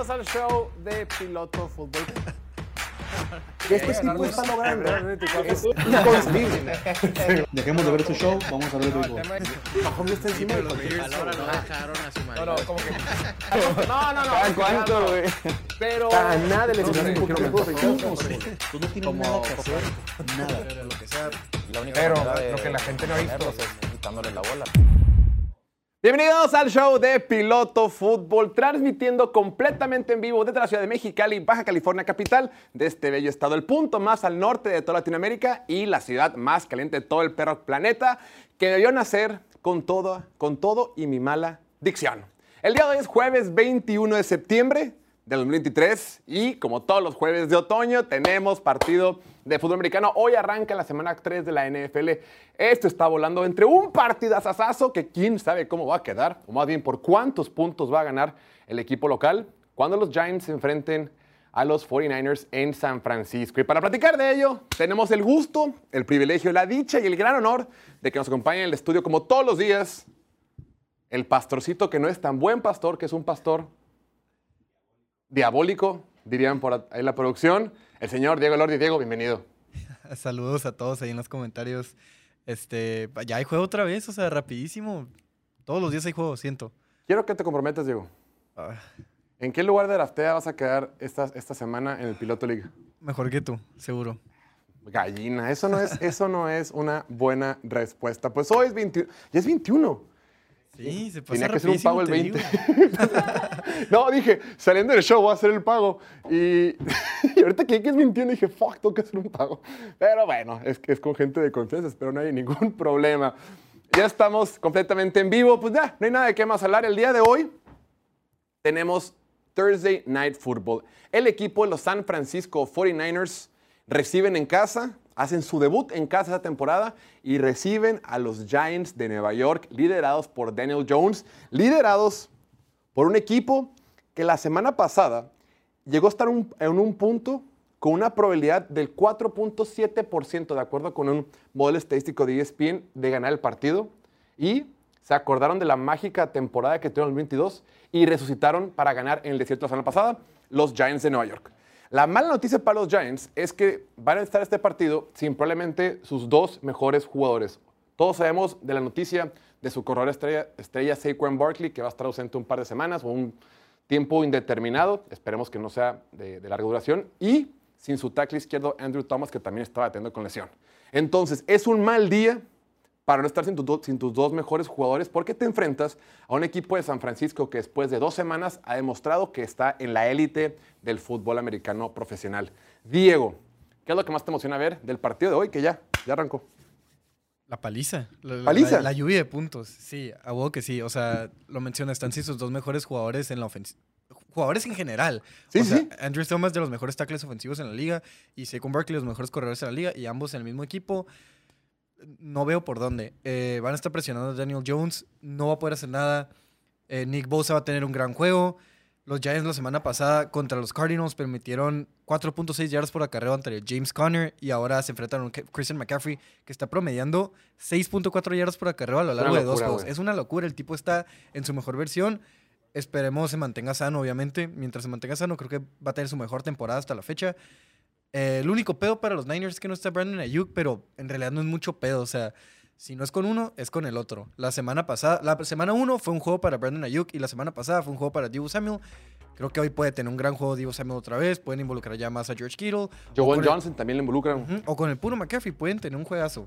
Bienvenidos al show de Piloto Fútbol. Este tipo está logrando es inconcebible. Dejemos de ver su show, vamos a ver el béisbol. Mahomes está encima de no dejaron a su No, no, marido. como que. No, no, no. ¿Cada cuánto, güey? Pero. A nada le un poquito que- Tú no tienes nada que hacer, nada. Lo que sea. La única Pero de lo que la gente no ha visto. es quitándole la bola. Bienvenidos al show de Piloto Fútbol, transmitiendo completamente en vivo desde la ciudad de Mexicali, Baja California capital, de este bello estado, el punto más al norte de toda Latinoamérica y la ciudad más caliente de todo el perro planeta, que debió nacer con todo, con todo y mi mala dicción. El día de hoy es jueves 21 de septiembre del 2023 y como todos los jueves de otoño tenemos partido de fútbol americano. Hoy arranca la semana 3 de la NFL. Esto está volando entre un partidazazazo que quién sabe cómo va a quedar, o más bien por cuántos puntos va a ganar el equipo local cuando los Giants se enfrenten a los 49ers en San Francisco. Y para platicar de ello, tenemos el gusto, el privilegio, la dicha y el gran honor de que nos acompañe en el estudio como todos los días el pastorcito que no es tan buen pastor, que es un pastor diabólico, dirían por ahí la producción, el señor Diego Lordi. Diego, bienvenido. Saludos a todos ahí en los comentarios. Este, ya hay juego otra vez, o sea, rapidísimo. Todos los días hay juego, siento. Quiero que te comprometas, Diego. Ah, ¿En qué lugar de la FTEA vas a quedar esta, esta semana en el Piloto League? mejor que tú, seguro. Gallina, eso no es, eso no es una buena respuesta. Pues hoy es 21, ya es 21. Sí, se pasa Tenía que ser un pago el te 20. digo. no, dije, saliendo del show voy a hacer el pago. Y, y ahorita que es 21 dije, fuck, tengo que hacer un pago. Pero bueno, es que es con gente de confianza, espero no hay ningún problema. Ya estamos completamente en vivo. Pues ya, no hay nada de qué más hablar. El día de hoy tenemos Thursday Night Football. El equipo de los San Francisco 49ers reciben en casa, hacen su debut en casa esta temporada y reciben a los Giants de Nueva York, liderados por Daniel Jones, liderados por un equipo que la semana pasada llegó a estar en un punto con una probabilidad del 4.7%, de acuerdo con un modelo estadístico de ESPN, de ganar el partido. Y se acordaron de la mágica temporada que tuvieron en el 22 y resucitaron para ganar en el desierto la semana pasada los Giants de Nueva York. La mala noticia para los Giants es que van a estar este partido sin probablemente sus dos mejores jugadores. Todos sabemos de la noticia de su corredor estrella, estrella Saquon Barkley, que va a estar ausente un par de semanas o un tiempo indeterminado. Esperemos que no sea de, de larga duración. Y sin su tackle izquierdo Andrew Thomas, que también estaba atendiendo con lesión. Entonces, es un mal día para no estar sin, tus do- sin tus dos mejores jugadores porque te enfrentas a un equipo de San Francisco que después de dos semanas ha demostrado que está en la élite del fútbol americano profesional. Diego, ¿qué es lo que más te emociona ver del partido de hoy que ya, ya arrancó? La paliza. La, ¿Paliza? La, la lluvia de puntos. Sí, a huevo que sí. O sea, lo menciona, están sí sus dos mejores jugadores en la ofensiva. Jugadores en general. Sí, o sea, sí. Andrew Thomas de los mejores tackles ofensivos en la liga y Saquon Barkley los mejores corredores en la liga y ambos en el mismo equipo. No veo por dónde. Eh, van a estar presionando a Daniel Jones. No va a poder hacer nada. Eh, Nick Bosa va a tener un gran juego. Los Giants la semana pasada contra los Cardinals permitieron 4.6 yardas por acarreo ante James Conner y ahora se enfrentan a Christian McCaffrey que está promediando 6.4 yardas por acarreo a lo largo de dos juegos. Es una locura. El tipo está en su mejor versión. Esperemos se mantenga sano, obviamente. Mientras se mantenga sano, creo que va a tener su mejor temporada hasta la fecha. Eh, el único pedo para los Niners es que no está Brandon Ayuk, pero en realidad no es mucho pedo. O sea, si no es con uno, es con el otro. La semana pasada, la semana uno fue un juego para Brandon Ayuk y la semana pasada fue un juego para Divo Samuel. Creo que hoy puede tener un gran juego Divo Samuel otra vez. Pueden involucrar ya más a George Kittle. el- Johnson también le involucran. O con el puro McCaffrey pueden tener un juegazo.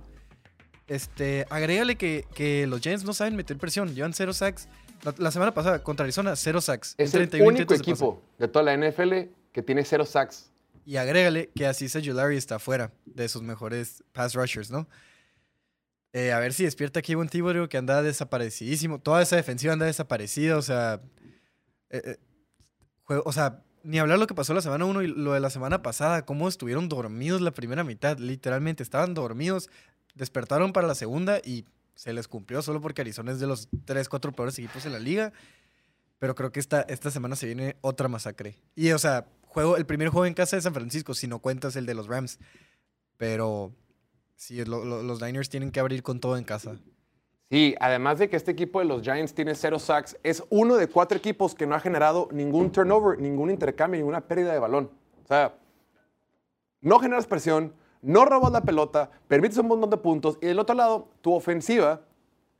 Este, agrégale que, que los Giants no saben meter presión. Llevan cero sacks. La, la semana pasada contra Arizona, cero sacks. Es el 31 único de equipo de toda la NFL que tiene cero sacks. Y agrégale que así Ujulari está fuera de sus mejores pass rushers, ¿no? Eh, a ver si despierta Kevin Thibodeau, que anda desaparecidísimo. Toda esa defensiva anda desaparecida, o sea... eh, eh, o sea, ni hablar lo que pasó la semana 1 y lo de la semana pasada, cómo estuvieron dormidos la primera mitad, literalmente estaban dormidos, despertaron para la segunda y se les cumplió solo porque Arizona es de los 3, 4 peores equipos en la liga. Pero creo que esta, esta semana se viene otra masacre. Y, o sea, juego, el primer juego en casa de San Francisco, si no cuentas el de los Rams. Pero sí, lo- lo- los Niners tienen que abrir con todo en casa. Sí, además de que este equipo de los Giants tiene cero sacks, es uno de cuatro equipos que no ha generado ningún turnover, ningún intercambio, ninguna pérdida de balón. O sea, no generas presión, no robas la pelota, permites un montón de puntos y del otro lado, tu ofensiva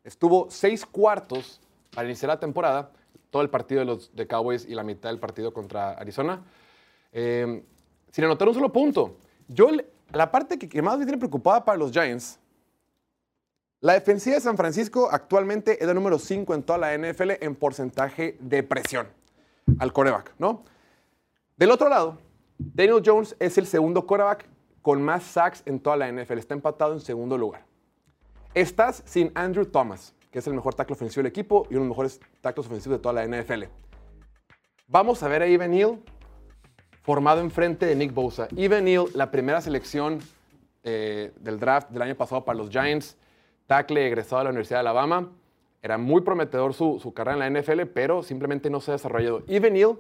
estuvo seis cuartos al iniciar la temporada, todo el partido de los Cowboys y la mitad del partido contra Arizona, eh, sin anotar un solo punto. Yo, la parte que, más me tiene preocupada para los Giants, la defensiva de San Francisco actualmente es la número 5 en toda la NFL en porcentaje de presión al coreback, ¿no? Del otro lado, Daniel Jones es el segundo quarterback con más sacks en toda la NFL. Está empatado en segundo lugar. Estás sin Andrew Thomas, que es el mejor tackle ofensivo del equipo y uno de los mejores tackles ofensivos de toda la NFL. Vamos a ver a Evan Neal formado enfrente de Nick Bosa. Evan Neal, la primera selección eh, del draft del año pasado para los Giants, tackle egresado de la Universidad de Alabama. Era muy prometedor su, su carrera en la NFL, pero simplemente no se ha desarrollado. Evan Neal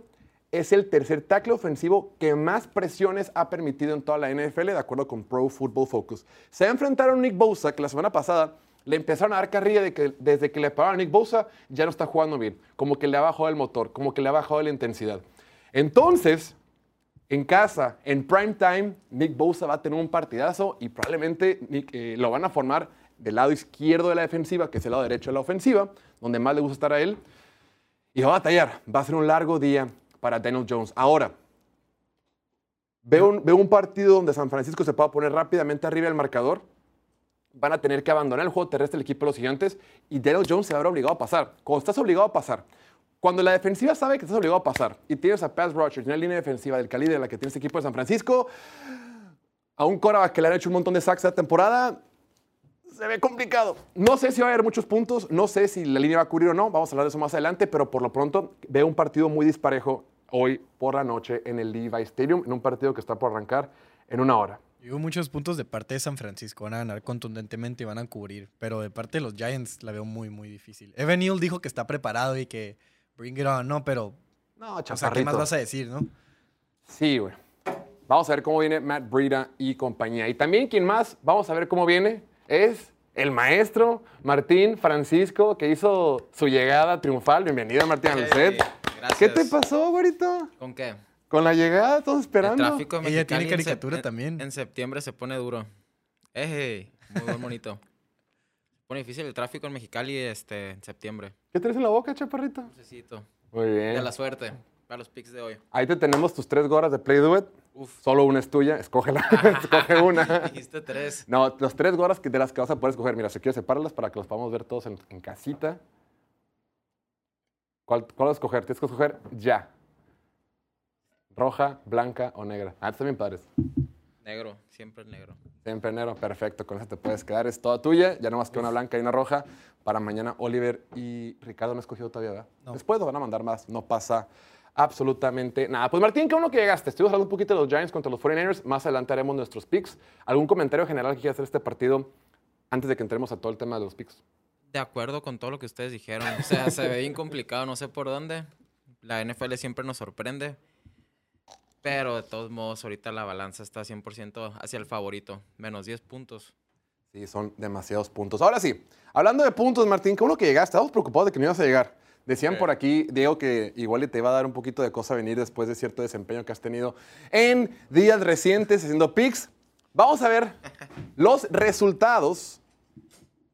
es el tercer tackle ofensivo que más presiones ha permitido en toda la NFL, de acuerdo con Pro Football Focus. Se enfrentaron a Nick Bosa, que la semana pasada le empezaron a dar carrilla de que desde que le pagaron a Nick Bosa ya no está jugando bien, como que le ha bajado el motor, como que le ha bajado la intensidad. Entonces, en casa, en prime time, Nick Bosa va a tener un partidazo y probablemente eh, lo van a formar del lado izquierdo de la defensiva, que es el lado derecho de la ofensiva, donde más le gusta estar a él. Y va a batallar. Va a ser un largo día para Daniel Jones. Ahora, veo un, un partido donde San Francisco se pueda poner rápidamente arriba del marcador. Van a tener que abandonar el juego terrestre del equipo de los gigantes y Daniel Jones se va a ver obligado a pasar. Cuando estás obligado a pasar, cuando la defensiva sabe que estás obligado a pasar y tienes a Pass Rogers y una línea defensiva del calibre de la que tiene este equipo de San Francisco, a un quarterback que le han hecho un montón de sacks esta temporada, se ve complicado. No sé si va a haber muchos puntos, no sé si la línea va a cubrir o no, vamos a hablar de eso más adelante, pero por lo pronto veo un partido muy disparejo hoy por la noche en el Levi Stadium, en un partido que está por arrancar en una hora. Yo veo muchos puntos de parte de San Francisco. Van a ganar contundentemente y van a cubrir. Pero de parte de los Giants la veo muy, muy difícil. Evan Neal dijo que está preparado y que bring it on. No, pero. No, O sea, ¿qué chaparrito. más vas a decir, no? Sí, güey. Vamos a ver cómo viene Matt Breida y compañía. Y también, quien más, vamos a ver cómo viene, es el maestro Martín Francisco, que hizo su llegada triunfal. Bienvenido, Martín, al Hey, set. gracias. ¿Qué te pasó, güerito? ¿Con qué? Con la llegada, todos El esperando. tráfico en Ella tiene en caricatura en- también. En septiembre se pone duro. Ejé, muy buen bonito. Pone difícil el tráfico en Mexicali este, en septiembre. ¿Qué traes en la boca, chaparrito? Necesito. Muy De bien. la suerte. Para los picks de hoy. Ahí te tenemos tus tres gorras de Play Do It. Uf. Solo una es tuya, escógela. Escoge una. Dijiste tres. No, los tres gorras que de las que vas a poder escoger. Mira, si quieres separarlas para que los podamos ver todos en, en casita. ¿Cuál, ¿Cuál vas a escoger? Tienes que escoger ya. Roja, blanca o negra. Ah, están bien padres. Negro. Siempre el negro. Siempre enero, perfecto. Con esa te puedes quedar. Es toda tuya. Ya no más que una blanca y una roja. Para mañana, Oliver y Ricardo no han escogido todavía, ¿verdad? No. Después nos van a mandar más. No pasa absolutamente nada. Pues Martín, qué bueno que llegaste. Estuvimos hablando un poquito de los Giants contra los 49ers. Más adelante haremos nuestros picks. ¿Algún comentario general que quieras hacer este partido antes de que entremos a todo el tema de los picks? De acuerdo con todo lo que ustedes dijeron. O sea, se ve bien complicado, no sé por dónde. La NFL siempre nos sorprende. Pero de todos modos, ahorita la balanza está 100% hacia el favorito. Menos 10 puntos. Sí, son demasiados puntos. Ahora sí, hablando de puntos, Martín, qué bueno que llegaste. Estábamos preocupados de que no ibas a llegar. Decían por aquí, Diego, que igual te iba a dar un poquito de cosa venir después de cierto desempeño que has tenido en días recientes haciendo picks. Vamos a ver los resultados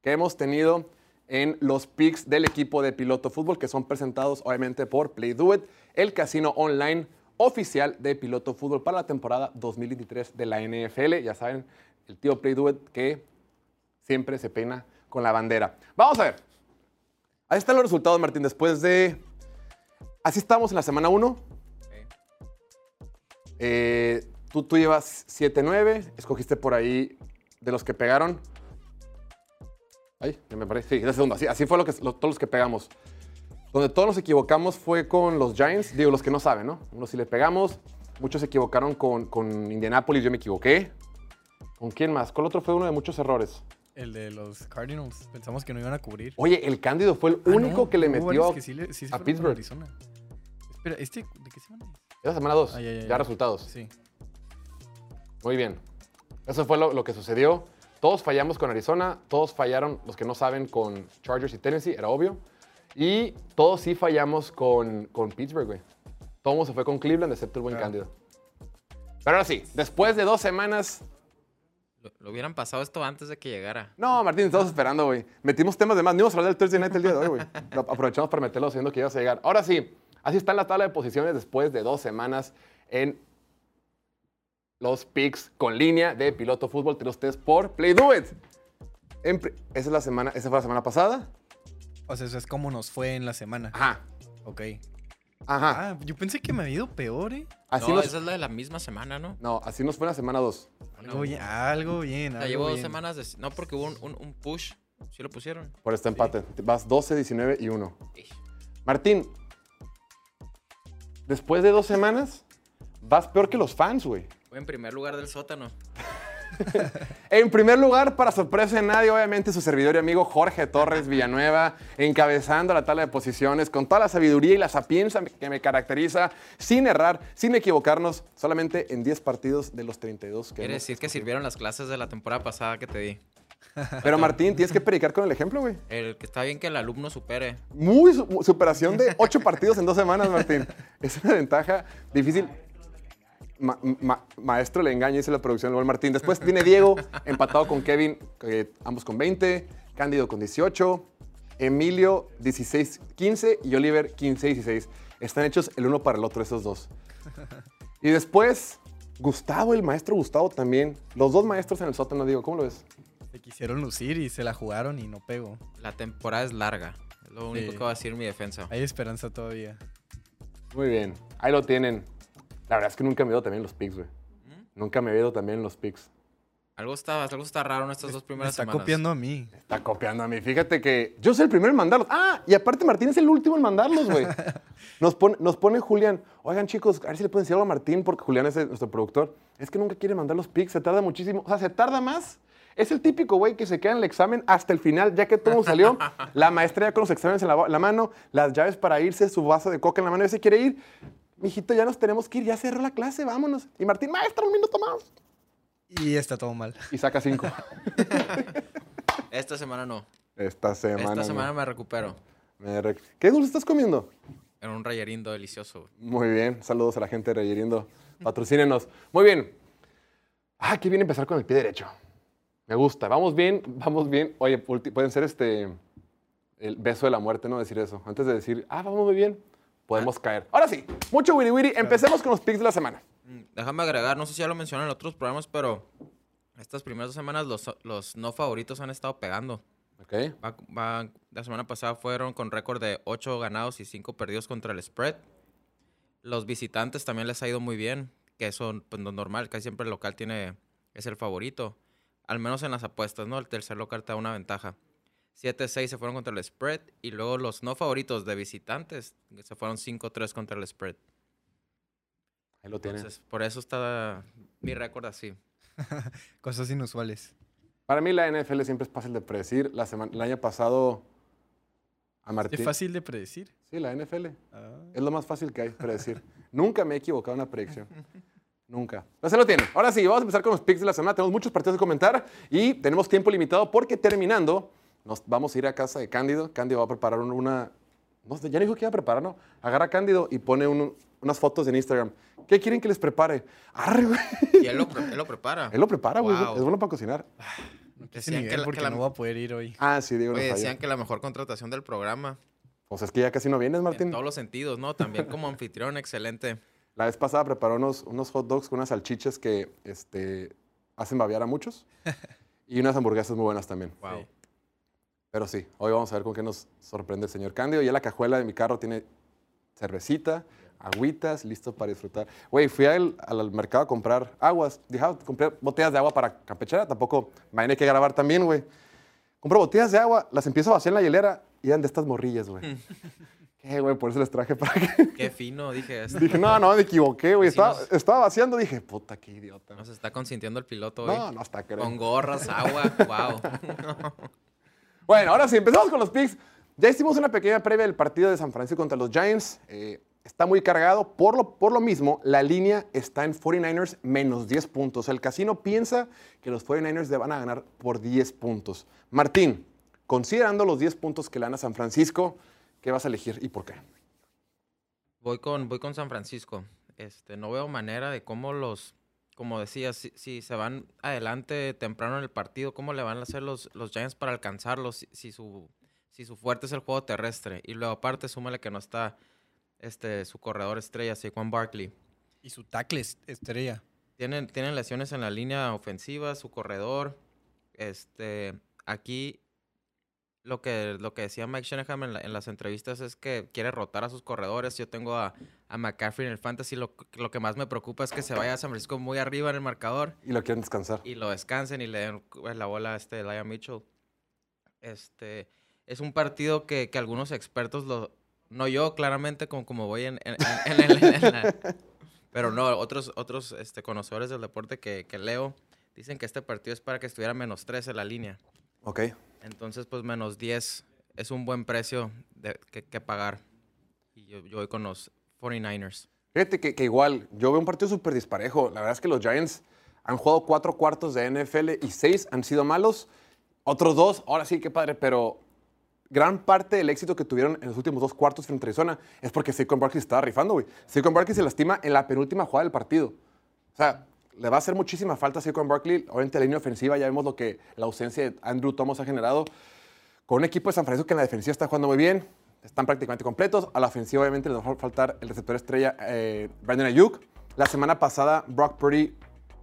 que hemos tenido en los picks del equipo de Piloto Fútbol, que son presentados obviamente por Play Do It, el casino online oficial de Piloto Fútbol para la temporada 2023 de la NFL. Ya saben, el tío Play Do It que siempre se peina con la bandera. Vamos a ver. Ahí están los resultados, Martín, después de... Así estamos en la semana 1. Eh, tú, tú llevas 7-9, escogiste por ahí de los que pegaron. Ay, me parece. Sí, es la segunda. Así, así fue lo que, lo- todos los que pegamos. Donde todos nos equivocamos fue con los Giants. Digo, los que no saben, ¿no? Unos sí le pegamos. Muchos se equivocaron con, con Indianapolis. Yo me equivoqué. ¿Con quién más? ¿Cuál otro fue uno de muchos errores? El de los Cardinals. Pensamos que no iban a cubrir. Oye, el Cándido fue el Ah, único no, que le metió que sí le- sí se a Pittsburgh. Arizona. Espera, ¿este de qué semana es? Esa semana 2. Ah, ya, ya, ya, ya. resultados. Sí. Muy bien. Eso fue lo, lo que sucedió. Todos fallamos con Arizona, todos fallaron, los que no saben, con Chargers y Tennessee, era obvio. Y todos sí fallamos con, con Pittsburgh, güey. Todo mundo se fue con Cleveland, excepto el buen Cándido. Pero ahora sí, después de dos semanas... Lo, lo hubieran pasado esto antes de que llegara. No, Martín, estamos esperando, güey. Metimos temas de más. Ni vamos a hablar del Thursday Night el día de hoy, güey. Aprovechamos para meterlo sabiendo que ibas a llegar. Ahora sí, así está la tabla de posiciones después de dos semanas en los picks con línea de piloto fútbol. Tiene ustedes por Play Do It. En pri- esa es la semana, esa fue la semana pasada. O sea, eso es como nos fue en la semana. Ajá, Ok. ajá. Ah, yo pensé que me había ido peor, ¿eh? Así no, nos, esa es la de la misma semana, ¿no? no, así nos fue en la semana 2. Algo bien, algo bien. Algo llevo dos semanas de... No, porque hubo un, un- un push. ¿Sí lo pusieron? Por este empate. Vas 12, 19 y 1. Ish. Martín, después de dos semanas, vas peor que los fans, güey. Fue en primer lugar del sótano. En primer lugar, para sorpresa de nadie, obviamente su servidor y amigo Jorge Torres Villanueva, encabezando la tabla de posiciones con toda la sabiduría y la sapiencia que me caracteriza, sin errar, sin equivocarnos, solamente en 10 partidos de los 32 que Quiere decir que sirvieron las clases de la temporada pasada que te di. Pero Martín, tienes que predicar con el ejemplo, güey. El que está bien que el alumno supere. Muy su- superación de 8 partidos en dos semanas, Martín. Es una ventaja difícil. Ma- ma- maestro le engaña, dice la producción buen Martín. Después viene Diego, empatado con Kevin, eh, ambos con 20. Cándido con 18. Emilio, 16-15. Y Oliver, 15-16. Están hechos el uno para el otro, esos dos. Y después, Gustavo, el maestro Gustavo también. Los dos maestros en el sótano, Diego, ¿cómo lo ves? Se quisieron lucir y se la jugaron y no pegó. La temporada es larga. Es lo único Sí. que va a decir mi defensa. Hay esperanza todavía. Muy bien, ahí lo tienen. La verdad es que nunca me he ido también en los picks, güey. Nunca me he ido también en los picks. Algo está, algo está raro en estas dos Me primeras está semanas. copiando a mí. Está copiando a mí. Fíjate que yo soy el primero en mandarlos. Ah, y aparte Martín es el último en mandarlos, güey. Nos pone, nos pone Julián. Oigan, chicos, a ver si le pueden decir algo a Martín, porque Julián es el- nuestro productor. Es que nunca quiere mandar los pics, se tarda muchísimo. O sea, se tarda más. Es el típico güey que se queda en el examen hasta el final, ya que todo salió. la maestra ya con los exámenes en la, la mano, las llaves para irse, su vaso de coca en la mano, y se quiere ir. Mijito, ya nos tenemos que ir, ya cerró la clase, vámonos. Y Martín, maestra, un minuto más. Y está todo mal. Y saca cinco. Esta semana no. Esta semana. Esta no. semana me recupero. Me rec- ¿Qué dulce estás comiendo? En un rayerindo delicioso. Muy bien, saludos a la gente de Reyerindo. Patrocínenos. Muy bien. Ah, qué bien empezar con el pie derecho. Me gusta. Vamos bien, vamos bien. Oye, pueden ser este el beso de la muerte, ¿no? Decir eso. Antes de decir, ah, vamos muy bien, podemos caer. Ahora sí, mucho wiri wiri. Empecemos con los picks de la semana. Mm, Déjame agregar, no sé si ya lo mencioné en otros programas, pero estas primeras dos semanas los, los no favoritos han estado pegando. Ok. Va- va- la semana pasada fueron con récord de 8 ganados y 5 perdidos contra el spread. Los visitantes también les ha ido muy bien, que eso pues, no es normal, casi siempre el local tiene, es el favorito. Al menos en las apuestas, ¿no? El tercer local te da una ventaja. 7-6 se fueron contra el spread y luego los no favoritos de visitantes se fueron 5-3 contra el spread. Ahí lo tienen. Entonces, por eso está mi récord así. Cosas inusuales. Para mí la NFL siempre es fácil de predecir. La semana, el año pasado a Es Martín. fácil de predecir. Sí, la NFL. Ah. Es lo más fácil que hay predecir. Nunca me he equivocado en una predicción. Nunca. Pero se lo tiene. Ahora sí, vamos a empezar con los picks de la semana. Tenemos muchos partidos que comentar y tenemos tiempo limitado porque terminando nos vamos a ir a casa de Cándido. Cándido va a preparar un- una... No sé, ya dijo que iba a preparar, ¿no? Agarra a Cándido y pone un- unas fotos en Instagram. ¿Qué quieren que les prepare? Arre, güey. Y él lo, pre- él lo prepara. Él lo prepara, güey. Wow. Es bueno para cocinar. Ese Decían nivel que la- porque que la- no voy a poder ir hoy. Ah, sí, digo, Oye, decían que la mejor contratación del programa. Pues es que ya casi no vienes, En Martín. todos los sentidos, ¿no? También como anfitrión, excelente. La vez pasada preparó unos, unos hot dogs con unas salchichas que este, hacen babear a muchos. y unas hamburguesas muy buenas también. Wow. Pero sí, hoy vamos a ver con qué nos sorprende el señor Cándido. Ya la cajuela de mi carro tiene cervecita, agüitas, listo para disfrutar. Güey, fui al, al mercado a comprar aguas. Dije, ah, compré botellas de agua para campechera. Tampoco me hay que grabar también, güey. Compro botellas de agua, las empiezo a vaciar en la hielera y eran de estas morrillas, güey. ¿Qué, güey? Por eso les traje para que... Qué fino, dije. es- Dije, no, no, me equivoqué, güey. Estaba, nos- estaba vaciando, dije, puta, qué idiota. Nos está consintiendo el piloto hoy. No, no está creo. Con gorras, agua, wow. Bueno, ahora sí, empezamos con los picks. Ya hicimos una pequeña previa del partido de San Francisco contra los Giants. Eh, está muy cargado. Por lo, por lo mismo, la línea está en 49ers menos 10 puntos. El casino piensa que los 49ers le van a ganar por 10 puntos. Martín, considerando los 10 puntos que le dan a San Francisco, ¿qué vas a elegir y por qué? Voy con, voy con San Francisco. Este, no veo manera de cómo los, como decía, si, si se van adelante temprano en el partido, cómo le van a hacer los, los Giants para alcanzarlos si, si su, si su fuerte es el juego terrestre. Y luego aparte, súmale que no está este, su corredor estrella, Saquon Barkley. Y su tackle es- estrella. Tienen, tienen lesiones en la línea ofensiva, su corredor. Este, aquí lo que, lo que decía Mike Shanahan en, la- en las entrevistas es que quiere rotar a sus corredores. Yo tengo a, a McCaffrey en el fantasy. Lo, lo que más me preocupa es que se vaya a San Francisco muy arriba en el marcador Y lo quieren descansar. y lo descansen y le den la bola a este Elijah Mitchell. Este, es un partido que, que algunos expertos lo... No yo, claramente, como, como voy en, en- en- en- en- en la- Pero no, otros, otros este, conocedores del deporte que, que leo dicen que este partido es para que estuviera menos 13 la línea. Ok. Entonces, pues menos 10 es un buen precio de- que, que pagar. Y yo, yo voy con los 49ers. Fíjate que, que igual, yo veo un partido súper disparejo. La verdad es que los Giants han jugado cuatro cuartos de NFL y seis han sido malos. Otros dos, ahora sí, qué padre, pero gran parte del éxito que tuvieron en los últimos dos cuartos frente a Arizona es porque Saquon Barkley estaba rifando, güey. Saquon Barkley se lastima en la penúltima jugada del partido. O sea, le va a hacer muchísima falta a Saquon Barkley. Obviamente la línea ofensiva, ya vemos lo que la ausencia de Andrew Thomas ha generado. Con un equipo de San Francisco que en la defensiva está jugando muy bien, están prácticamente completos. A la ofensiva, obviamente, les va a faltar el receptor estrella eh, Brandon Ayuk. La semana pasada, Brock Purdy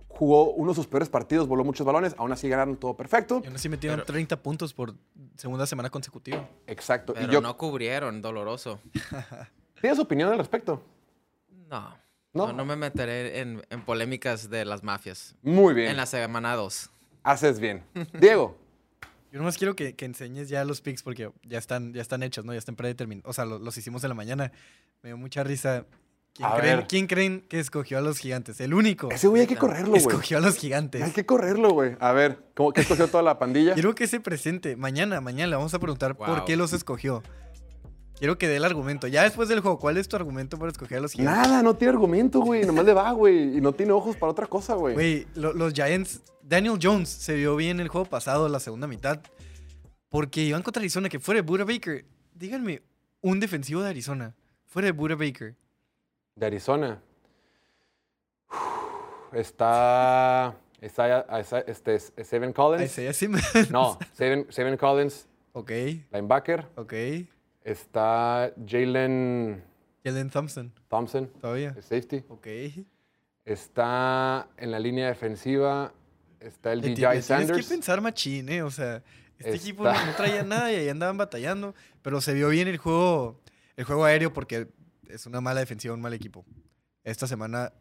jugó uno de sus peores partidos, voló muchos balones, aún así ganaron todo perfecto. Y aún así metieron 30 puntos por segunda semana consecutiva. Exacto. Pero y yo, no cubrieron, doloroso. ¿tienes opinión al respecto? No. ¿No? No, no me meteré en, en polémicas de las mafias. Muy bien. En la semana 2. Haces bien. Diego, Yo nomás quiero que, que enseñes ya los picks porque ya están, ya están hechos, ¿no? Ya están predeterminados. O sea, lo- los hicimos en la mañana. Me dio mucha risa. ¿Quién A creen, ver. quién creen que escogió a los gigantes? El único. ese güey hay que correrlo, güey. Escogió a los gigantes. Hay que correrlo, güey. A ver, ¿cómo que escogió toda la pandilla? Quiero que se presente. Mañana, mañana le vamos a preguntar por qué los escogió. Quiero que dé el argumento. Ya después del juego, ¿cuál es tu argumento para escoger a los gigantes? Nada, no tiene argumento, güey. Nomás le va, güey. Y no tiene ojos para otra cosa, güey. Güey, lo- los Giants, Daniel Jones se vio bien el juego pasado, la segunda mitad, porque iban contra Arizona, que fuera de Buda Baker. Díganme, un defensivo de Arizona, fuera de Buda Baker. De Arizona. Uf, Está. Está, está- este, es Seven Collins. Isaiah Simmons. No, Seven, Seven Collins, Ok, linebacker. ok. Está Jalen Jalen Thompson, Thompson, todavía. el safety. Ok. Está en la línea defensiva. Está el DJ le tienes que Sanders. pensar machín, ¿eh? O sea, este equipo no traía nada y ahí andaban batallando, pero se vio bien el juego, el juego aéreo porque es una mala defensiva, un mal equipo. Esta semana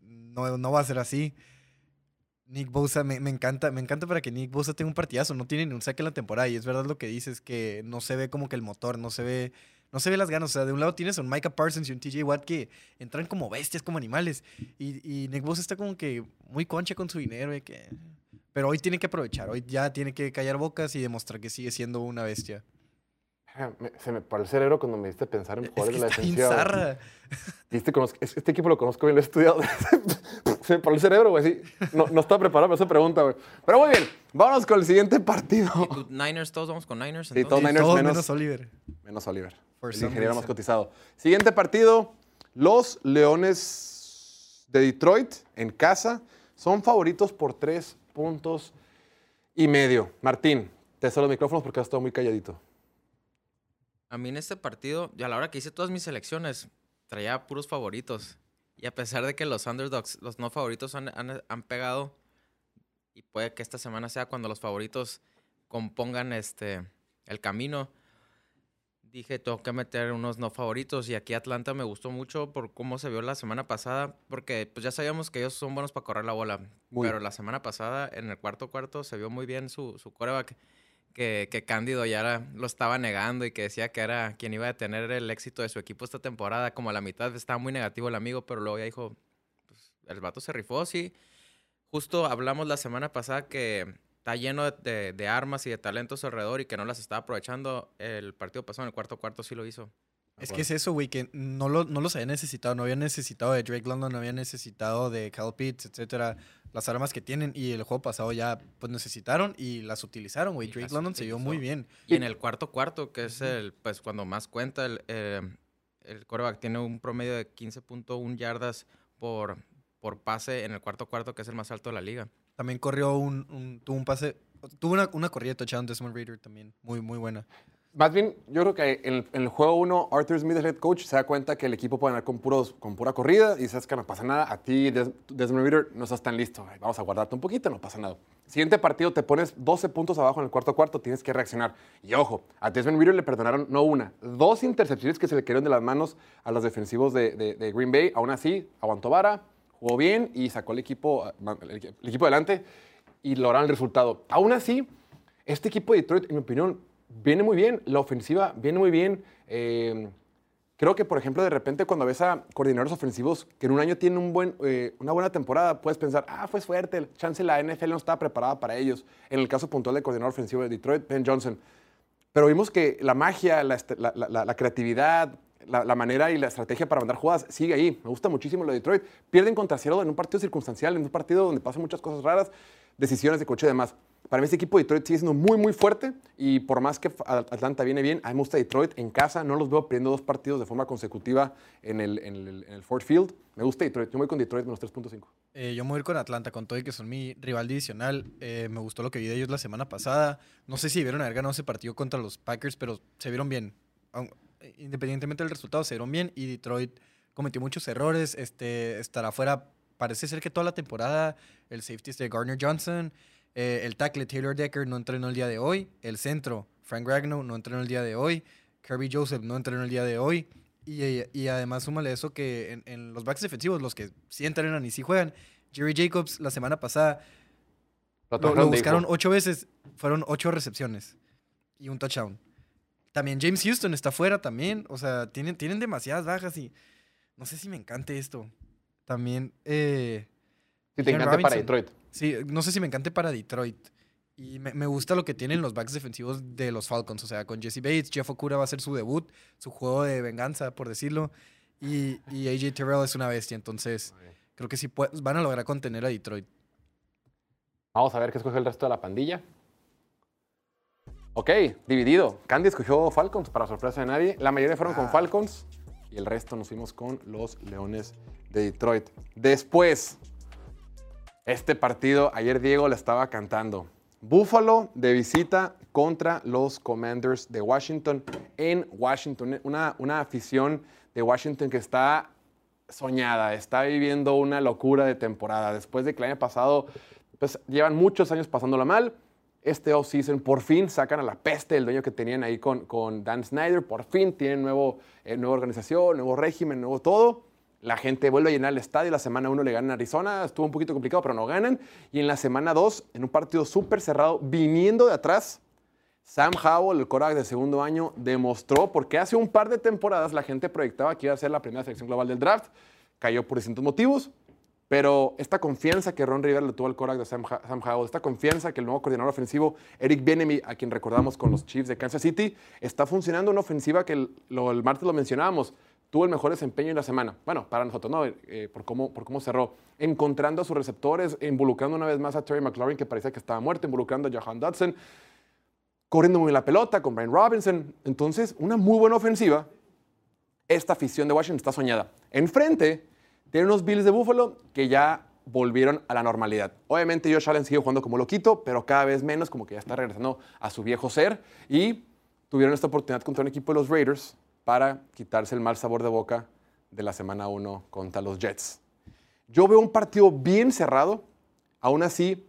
no, no va a ser así. Nick Bosa, me, me encanta, me encanta para que Nick Bosa tenga un partidazo, no tiene ni un saque en la temporada y es verdad lo que dices que no se ve como que el motor, no se ve, no se ve las ganas, o sea, de un lado tienes a un Micah Parsons y un TJ Watt que entran como bestias, como animales y, y Nick Bosa está como que muy concha con su dinero y que... Pero hoy tiene que aprovechar, hoy ya tiene que callar bocas y demostrar que sigue siendo una bestia. Me- Se me paró el cerebro cuando me diste pensar en Es jugadores que de la defensiva. Este, conozco- es- este equipo lo conozco bien, lo he estudiado. Se me paró el cerebro, güey. Sí. No, no estaba preparado para esa pregunta, güey. Pero muy bien, vámonos con el siguiente partido. ¿Y tú, Niners, todos vamos con Niners. Sí, entonces? todos Sí, Niners todos menos- menos Oliver. Menos Oliver, For el ingeniero más cotizado. Siguiente partido, los Leones de Detroit en casa son favoritos por tres puntos y medio. Martín, te cedo los micrófonos porque has estado muy calladito. A mí en este partido, y a la hora que hice todas mis selecciones, traía puros favoritos. Y a pesar de que los underdogs, los no favoritos han, han- han pegado, y puede que esta semana sea cuando los favoritos compongan este, el camino, dije, tengo que meter unos no favoritos. Y aquí Atlanta me gustó mucho por cómo se vio la semana pasada, porque pues ya sabíamos que ellos son buenos para correr la bola. Muy. Pero la semana pasada, en el cuarto cuarto, se vio muy bien su, su coreback que, que Cándido ya era- lo estaba negando y que decía que era quien iba a tener el éxito de su equipo esta temporada. Como a la mitad estaba muy negativo el amigo, pero luego ya dijo, pues, el vato se rifó, sí. Justo hablamos la semana pasada que está lleno de, de- de armas y de talentos alrededor y que no las estaba aprovechando. El partido pasado en el cuarto cuarto sí lo hizo. Es que es eso, güey, que no, lo- no los había necesitado. No habían necesitado de Drake London, no habían necesitado de Cal Pitts, etcétera. Las armas que tienen y el juego pasado ya pues necesitaron y las utilizaron, güey. Drake London se vio muy bien. Y en el cuarto cuarto, que es el, pues cuando más cuenta, el, eh, el quarterback tiene un promedio de 15.1 yardas por, por pase en el cuarto cuarto, que es el más alto de la liga. También corrió un, un- tuvo un pase, tuvo una, una corrida de touchdown Desmond Reader también, muy, muy buena. Más bien, yo creo que en el, juego 1, Arthur Smith, el head coach, se da cuenta que el equipo puede ganar con, pura corrida y sabes que no pasa nada. A ti, Des- Desmond Reader, no estás tan listo. Vamos a guardarte un poquito, no pasa nada. Siguiente partido, te pones 12 puntos abajo en el cuarto cuarto, tienes que reaccionar. Y ojo, a Desmond Reader le perdonaron no una, dos intercepciones que se le cayeron de las manos a los defensivos de, Green Bay. Aún así, aguantó vara, jugó bien y sacó el equipo, el, el equipo adelante y lograron el resultado. Aún así, este equipo de Detroit, en mi opinión, viene muy bien. La ofensiva viene muy bien. Eh, creo que, por ejemplo, de repente cuando ves a coordinadores ofensivos que en un año tienen un buen, eh, una buena temporada, puedes pensar, ah, fue suerte, chance la NFL no estaba preparada para ellos. En el caso puntual del coordinador ofensivo de Detroit, Ben Johnson. Pero vimos que la magia, la, est- la- creatividad, la, la manera y la estrategia para mandar jugadas sigue ahí. Me gusta muchísimo lo de Detroit. Pierden contra Seattle en un partido circunstancial, en un partido donde pasan muchas cosas raras, decisiones de coche y demás. Para mí este equipo de Detroit sigue siendo muy, muy fuerte y por más que Atlanta viene bien, a mí me gusta Detroit en casa. No los veo perdiendo dos partidos de forma consecutiva en el, en el, Ford Field. Me gusta Detroit. Yo voy con Detroit menos 3.5. Eh, yo me voy con Atlanta, con todo y que son mi rival divisional. Eh, me gustó lo que vi de ellos la semana pasada. No sé si debieron haber ganado ese partido contra los Packers, pero se vieron bien. Eh, Independientemente del resultado, se vieron bien y Detroit cometió muchos errores. Este, estará fuera, parece ser que toda la temporada. El safety es de Gardner Johnson. Eh, el tackle Taylor Decker no entrenó el día de hoy. El centro, Frank Ragnow, no entrenó el día de hoy. Kirby Joseph no entrenó el día de hoy. Y, y- además súmale eso que en, en los backs defensivos, los que sí entrenan y sí juegan, Jerry Jacobs la semana pasada lo, buscaron ocho veces, fueron ocho recepciones y un touchdown. También James Houston está fuera también, o sea, tienen, tienen demasiadas bajas y no sé si me encante esto. También, eh, Si te encanta para. Detroit. sí, no sé si me encante para Detroit. Y me, me gusta lo que tienen los backs defensivos de los Falcons. O sea, con Jesse Bates, Jeff Okura va a ser su debut, su juego de venganza, por decirlo. Y, y AJ Terrell es una bestia. Entonces, creo que sí van a lograr contener a Detroit. Vamos a ver qué escoge el resto de la pandilla. Ok, dividido. Candy escogió Falcons para sorpresa de nadie. La mayoría fueron con Falcons y el resto nos fuimos con los Leones de Detroit. Después, este partido, ayer Diego le estaba cantando. Buffalo de visita contra los Commanders de Washington en Washington. Una, una afición de Washington que está soñada, está viviendo una locura de temporada. Después de que el año pasado, pues llevan muchos años pasándola mal. Este offseason por fin sacan a la peste del dueño que tenían ahí con, con Dan Snyder. Por fin tienen nuevo, eh, nueva organización, nuevo régimen, nuevo todo. La gente vuelve a llenar el estadio. La semana 1 le ganan a Arizona. Estuvo un poquito complicado, pero no ganan. Y en la semana 2, en un partido súper cerrado, viniendo de atrás, Sam Howell, el coreback de segundo año, demostró, porque hace un par de temporadas la gente proyectaba que iba a ser la primera selección global del draft, cayó por distintos motivos, pero esta confianza que Ron Rivera le tuvo al coreback de Sam, Howell, esta confianza que el nuevo coordinador ofensivo, Eric Bieniemy, a quien recordamos con los Chiefs de Kansas City, está funcionando una ofensiva que el, el martes lo mencionábamos, tuvo el mejor desempeño en la semana. Bueno, para nosotros no, eh, por, cómo, por cómo cerró. Encontrando a sus receptores, involucrando una vez más a Terry McLaurin, que parecía que estaba muerto, involucrando a Johan Dodson corriendo muy la pelota con Brian Robinson. Entonces, una muy buena ofensiva. Esta afición de Washington está soñada. Enfrente, tiene unos Bills de Buffalo que ya volvieron a la normalidad. Obviamente, Josh Allen sigue jugando como loquito, pero cada vez menos, como que ya está regresando a su viejo ser. Y tuvieron esta oportunidad contra un equipo de los Raiders para quitarse el mal sabor de boca de la semana 1 contra los Jets. Yo veo un partido bien cerrado. Aún así,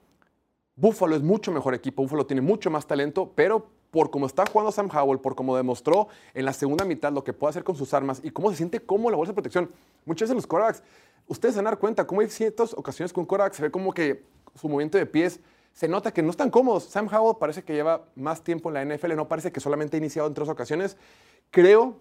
Buffalo es mucho mejor equipo, Buffalo tiene mucho más talento, pero por cómo está jugando Sam Howell, por cómo demostró en la segunda mitad lo que puede hacer con sus armas y cómo se siente cómodo la bolsa de protección. Muchas veces los quarterbacks, ustedes se van cuenta cómo hay ciertas ocasiones con un quarterback se ve como que su movimiento de pies se nota que no están cómodos. Sam Howell parece que lleva más tiempo en la NFL, no parece que solamente ha iniciado en tres ocasiones. Creo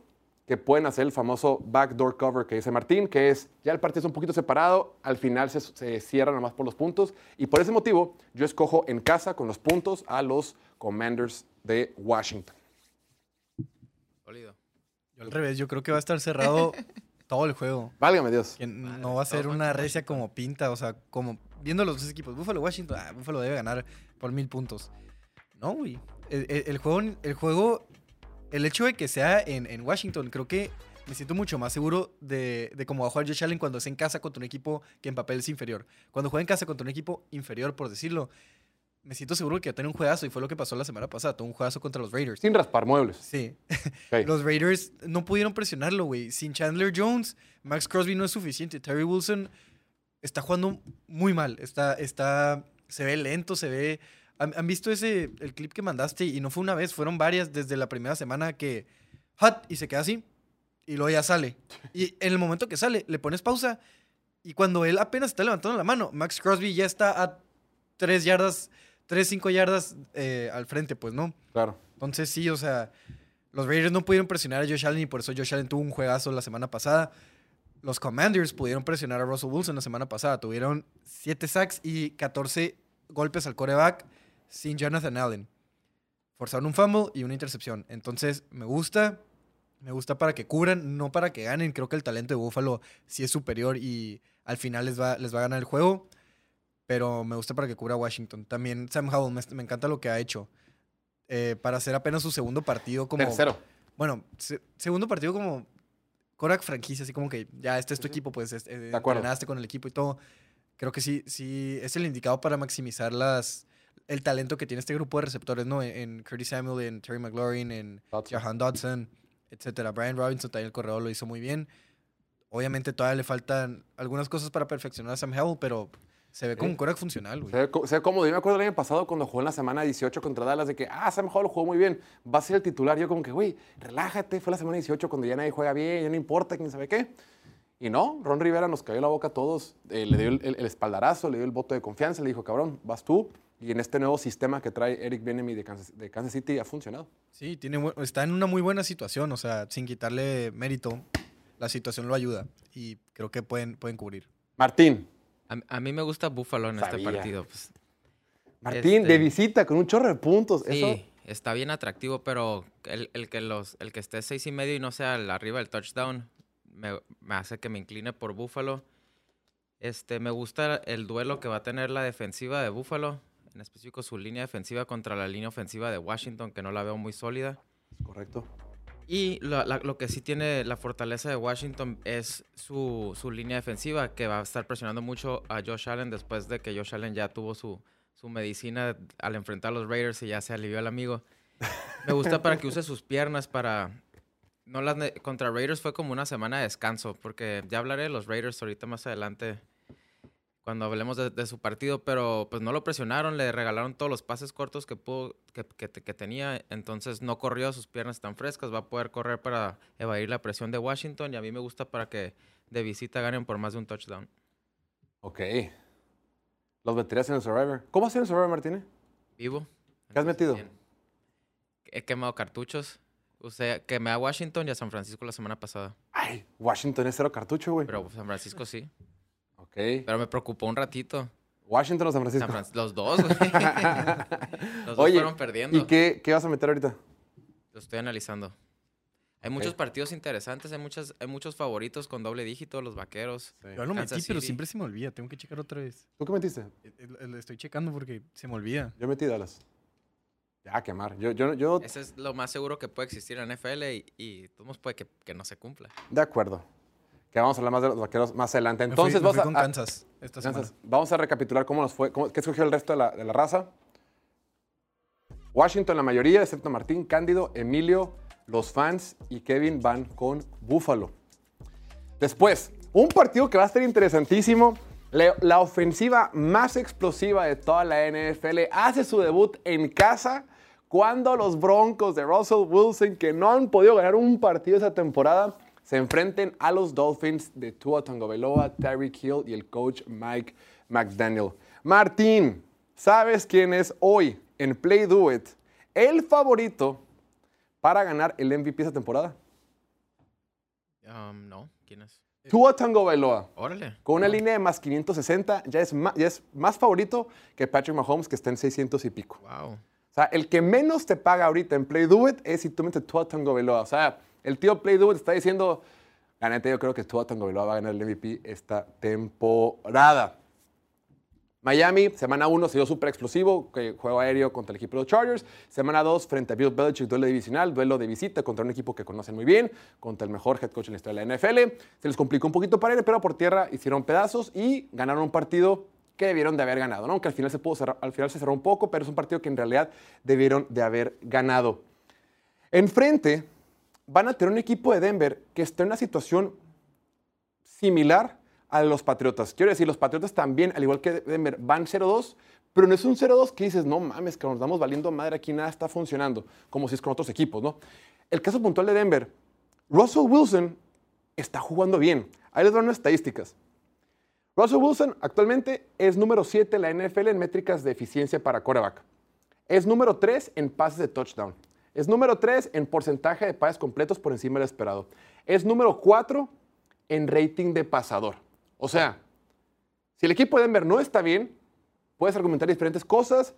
que pueden hacer el famoso backdoor cover que dice Martín, que es ya el partido es un poquito separado, al final se, se cierra nomás por los puntos y por ese motivo yo escojo en casa con los puntos a los Commanders de Washington. Sólido. Yo al revés, yo creo que va a estar cerrado todo el juego. Válgame Dios. Que no va a ser una recia como pinta, o sea, como viendo los dos equipos. Buffalo, Washington, ah, Buffalo debe ganar por mil puntos. No, güey. El, el- el juego, el juego, el hecho de que sea en, en Washington, creo que me siento mucho más seguro de, de cómo va a jugar Josh Allen cuando es en casa contra un equipo que en papel es inferior. Cuando juega en casa contra un equipo inferior, por decirlo, me siento seguro que va a tener un juegazo y fue lo que pasó la semana pasada. Tuvo un juegazo contra los Raiders. Sin raspar muebles. Sí. Ok. Los Raiders no pudieron presionarlo, güey. Sin Chandler Jones, Max Crosby no es suficiente. Terry Wilson está jugando muy mal. Está, está, se ve lento, se ve... ¿Han, han visto ese, el clip que mandaste? Y no fue una vez, fueron varias desde la primera semana que... Hot, y se queda así. Y luego ya sale. Y en el momento que sale, le pones pausa. Y cuando él apenas está levantando la mano, Max Crosby ya está a tres yardas, tres, cinco yardas eh, al frente, pues, ¿no? Claro. Entonces sí, o sea, los Raiders no pudieron presionar a Josh Allen y por eso Josh Allen tuvo un juegazo la semana pasada. Los Commanders pudieron presionar a Russell Wilson la semana pasada. Tuvieron 7 sacks y 14 golpes al coreback sin Jonathan Allen. Forzaron un fumble y una intercepción. Entonces, me gusta. Me gusta para que cubran, no para que ganen. Creo que el talento de Buffalo sí es superior y al final les va, les va a ganar el juego. Pero me gusta para que cubra a Washington. También Sam Howell, me, me encanta lo que ha hecho. Eh, para hacer apenas su segundo partido como... Tercero. Bueno, se- segundo partido como Korak franquicia, así como que ya este es tu equipo, pues es- eh, entrenaste con el equipo y todo. Creo que sí, sí es el indicado para maximizar las, el talento que tiene este grupo de receptores, ¿no? En, en Curtis Samuel, en Terry McLaurin, en Dodson. Jahan Dodson, etcétera. Brian Robinson también el corredor lo hizo muy bien. Obviamente todavía le faltan algunas cosas para perfeccionar a Sam Howell, pero se ve como un Korak funcional, güey. Se ve, se ve cómodo. Yo me acuerdo el año pasado cuando jugó en la semana 18 contra Dallas de que, ah, Sam Howell jugó muy bien, va a ser el titular. Yo como que, güey, relájate, fue la semana 18 cuando ya nadie juega bien, ya no importa, quién sabe qué. Y no, Ron Rivera nos cayó la boca a todos, eh, le dio el, el- el espaldarazo, le dio el voto de confianza, le dijo, cabrón, vas tú. Y en este nuevo sistema que trae Eric Bieniemy de Kansas, de Kansas City ha funcionado. Sí, tiene, está en una muy buena situación, o sea, sin quitarle mérito, la situación lo ayuda y creo que pueden, pueden cubrir. Martín. A, a mí me gusta Buffalo en Sabía. este partido. pues. Martín, Este- de visita, con un chorro de puntos. Sí, Eso, está bien atractivo, pero el, el que los, el que esté seis y medio y no sea arriba del touchdown me, me hace que me incline por Buffalo. Este, me gusta el duelo que va a tener la defensiva de Buffalo, en específico su línea defensiva contra la línea ofensiva de Washington, que no la veo muy sólida. correcto. Y lo, la- lo que sí tiene la fortaleza de Washington es su, su línea defensiva, que va a estar presionando mucho a Josh Allen después de que Josh Allen ya tuvo su, su medicina al enfrentar a los Raiders y ya se alivió el amigo. Me gusta para que use sus piernas para... No las contra Raiders fue como una semana de descanso, porque ya hablaré de los Raiders ahorita más adelante cuando hablemos de, de su partido, pero pues no lo presionaron, le regalaron todos los pases cortos que pudo, que, que- que tenía, entonces no corrió, sus piernas están frescas, va a poder correr para evadir la presión de Washington y a mí me gusta para que de visita ganen por más de un touchdown. Ok. Los meterías en el Survivor. ¿Cómo has en el Survivor, Martínez? Vivo. ¿Qué has metido? Bien. He quemado cartuchos. Usé, quemé a Washington y a San Francisco la semana pasada. Ay, Washington es cero cartucho, güey. Pero San Francisco sí. Ok. Pero me preocupó un ratito. Washington o San Francisco. San Fran- los dos, güey. los dos Oye, fueron perdiendo. ¿y qué, qué vas a meter ahorita? Lo estoy analizando. Hay muchos partidos interesantes, hay, muchas, hay muchos favoritos con doble dígito, los vaqueros. Yo lo Kansas metí, pero siempre se me olvida, tengo que checar otra vez. ¿Tú qué metiste? Eh, eh, Lo estoy checando porque se me olvida. Yo metí Dallas. Ya, quemar. Yo, yo, yo, Ese es lo más seguro que puede existir en NFL y, y todos puede que, que no se cumpla. de acuerdo. Que vamos a hablar más de los vaqueros más adelante. Me fui- Entonces, me fui vamos a, con a- Kansas esta Kansas. semana. vamos a recapitular cómo nos fue, cómo, qué escogió el resto de la, de la raza. Washington, la mayoría, excepto Martín, Cándido, Emilio, los fans y Kevin van con Buffalo. Después, un partido que va a estar interesantísimo. Le- La ofensiva más explosiva de toda la NFL hace su debut en casa cuando los Broncos de Russell Wilson, que no han podido ganar un partido esa temporada, se enfrenten a los Dolphins de Tua Tagovailoa, Tyreek Hill y el coach Mike McDaniel. Martín, ¿sabes quién es hoy en Play Do It el favorito para ganar el MVP esa temporada? Um, no, ¿quién es? Tua Tagovailoa. Órale. Con una línea de más 560, ya es más, ya es más favorito que Patrick Mahomes, que está en 600 y pico. Wow. O sea, el que menos te paga ahorita en Play Do It es si tú metes Tua Tagovailoa. O sea, El tío Play Dude está diciendo, la yo creo que Tua Tagovailoa va a ganar el MVP esta temporada. Miami, semana 1 se dio súper explosivo, juego aéreo contra el equipo de los Chargers. Semana 2 frente a Bill Belichick, duelo divisional, duelo de visita contra un equipo que conocen muy bien, contra el mejor head coach en la historia de la NFL. Se les complicó un poquito para ir, pero por tierra hicieron pedazos y ganaron un partido que debieron de haber ganado, ¿no? Aunque al final se pudo cerrar- al final se cerró un poco, pero es un partido que en realidad debieron de haber ganado. Enfrente van a tener un equipo de Denver que está en una situación similar a los Patriotas. Quiero decir, los Patriotas también, al igual que Denver, van 0-2, pero no es un 0-2 que dices, no mames, que nos damos valiendo madre aquí, nada está funcionando, como si es con otros equipos, ¿no? El caso puntual de Denver, Russell Wilson está jugando bien. Ahí les doy unas estadísticas. Russell Wilson actualmente es número 7 en la NFL en métricas de eficiencia para quarterback. Es número 3 en pases de touchdown. Es número 3 en porcentaje de pases completos por encima del esperado. Es número 4 en rating de pasador. O sea, si el equipo de Denver no está bien, puedes argumentar diferentes cosas,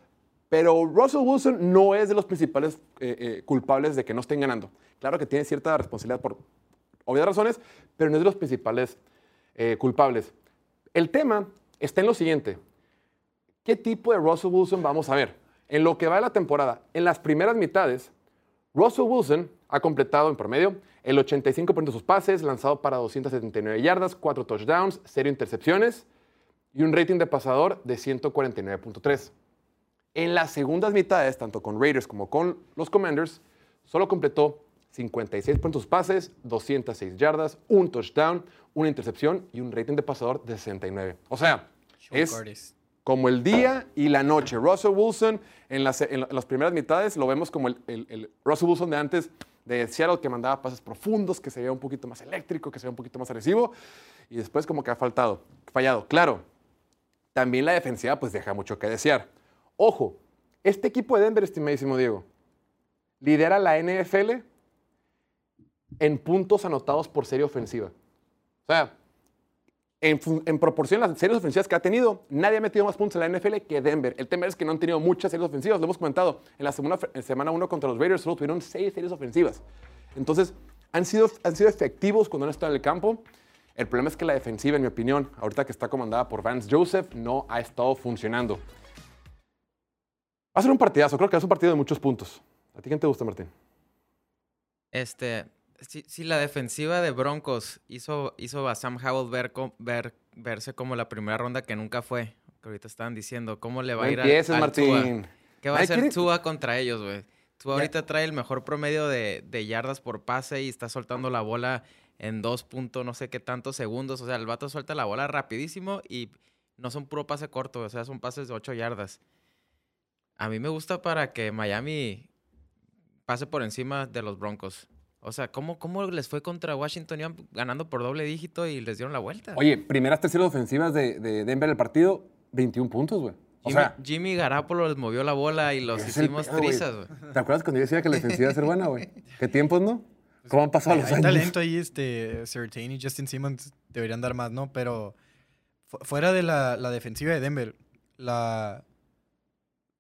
pero Russell Wilson no es de los principales eh, eh, culpables de que no estén ganando. Claro que tiene cierta responsabilidad por obvias razones, pero no es de los principales eh, culpables. El tema está en lo siguiente. ¿Qué tipo de Russell Wilson vamos a ver? En lo que va de la temporada, en las primeras mitades, Russell Wilson ha completado en promedio el 85% de sus pases, lanzado para 279 yardas, 4 touchdowns, 0 intercepciones y un rating de pasador de 149.3. En las segundas mitades, tanto con Raiders como con los Commanders, solo completó 56% de sus pases, 206 yardas, un touchdown, una intercepción y un rating de pasador de 69. O sea, es. Como el día y la noche. Russell Wilson en las, en la- en las primeras mitades lo vemos como el, el- el Russell Wilson de antes de Seattle que mandaba pases profundos, que se veía un poquito más eléctrico, que se veía un poquito más agresivo y después como que ha faltado, fallado. Claro, también la defensiva pues deja mucho que desear. Ojo, este equipo de Denver, estimadísimo Diego, lidera la NFL en puntos anotados por serie ofensiva. O sea, en, proporción a las series ofensivas que ha tenido, nadie ha metido más puntos en la NFL que Denver. El tema es que no han tenido muchas series ofensivas, lo hemos comentado. En la segunda, en semana 1 contra los Raiders solo tuvieron seis series ofensivas. Entonces, han sido, han sido efectivos cuando han estado en el campo. El problema es que la defensiva, en mi opinión, ahorita que está comandada por Vance Joseph, no ha estado funcionando. Va a ser un partidazo, creo que es un partido de muchos puntos. ¿A ti quién te gusta, Martín? Este, si, si la defensiva de Broncos hizo, hizo a Sam Howell ver, ver- verse como la primera ronda que nunca fue, que ahorita estaban diciendo, ¿cómo le va No a ir Martín. Tua? ¿Qué va a hacer quiere- Tua contra ellos, güey? Tua ahorita trae el mejor promedio de, de yardas por pase y está soltando la bola en dos puntos, no sé qué tantos segundos. O sea, el vato suelta la bola rapidísimo y no son puro pase corto, o sea, son pases de 8 yardas. A mí me gusta para que Miami pase por encima de los Broncos. O sea, ¿cómo, cómo les fue contra Washington? Iban ganando por doble dígito y les dieron la vuelta. Oye, primeras tres ofensivas de, de Denver el partido, 21 puntos, güey. O Jimmy, sea, Jimmy Garapolo les movió la bola y los hicimos pedo, trizas, güey. ¿Te acuerdas cuando yo decía que la defensiva iba a ser buena, güey? ¿Qué tiempos, no? ¿Cómo han pasado los Hay años? talento ahí, este, Certain y Justin Simmons deberían dar más, ¿no? Pero fu- fuera de la, la defensiva de Denver, la...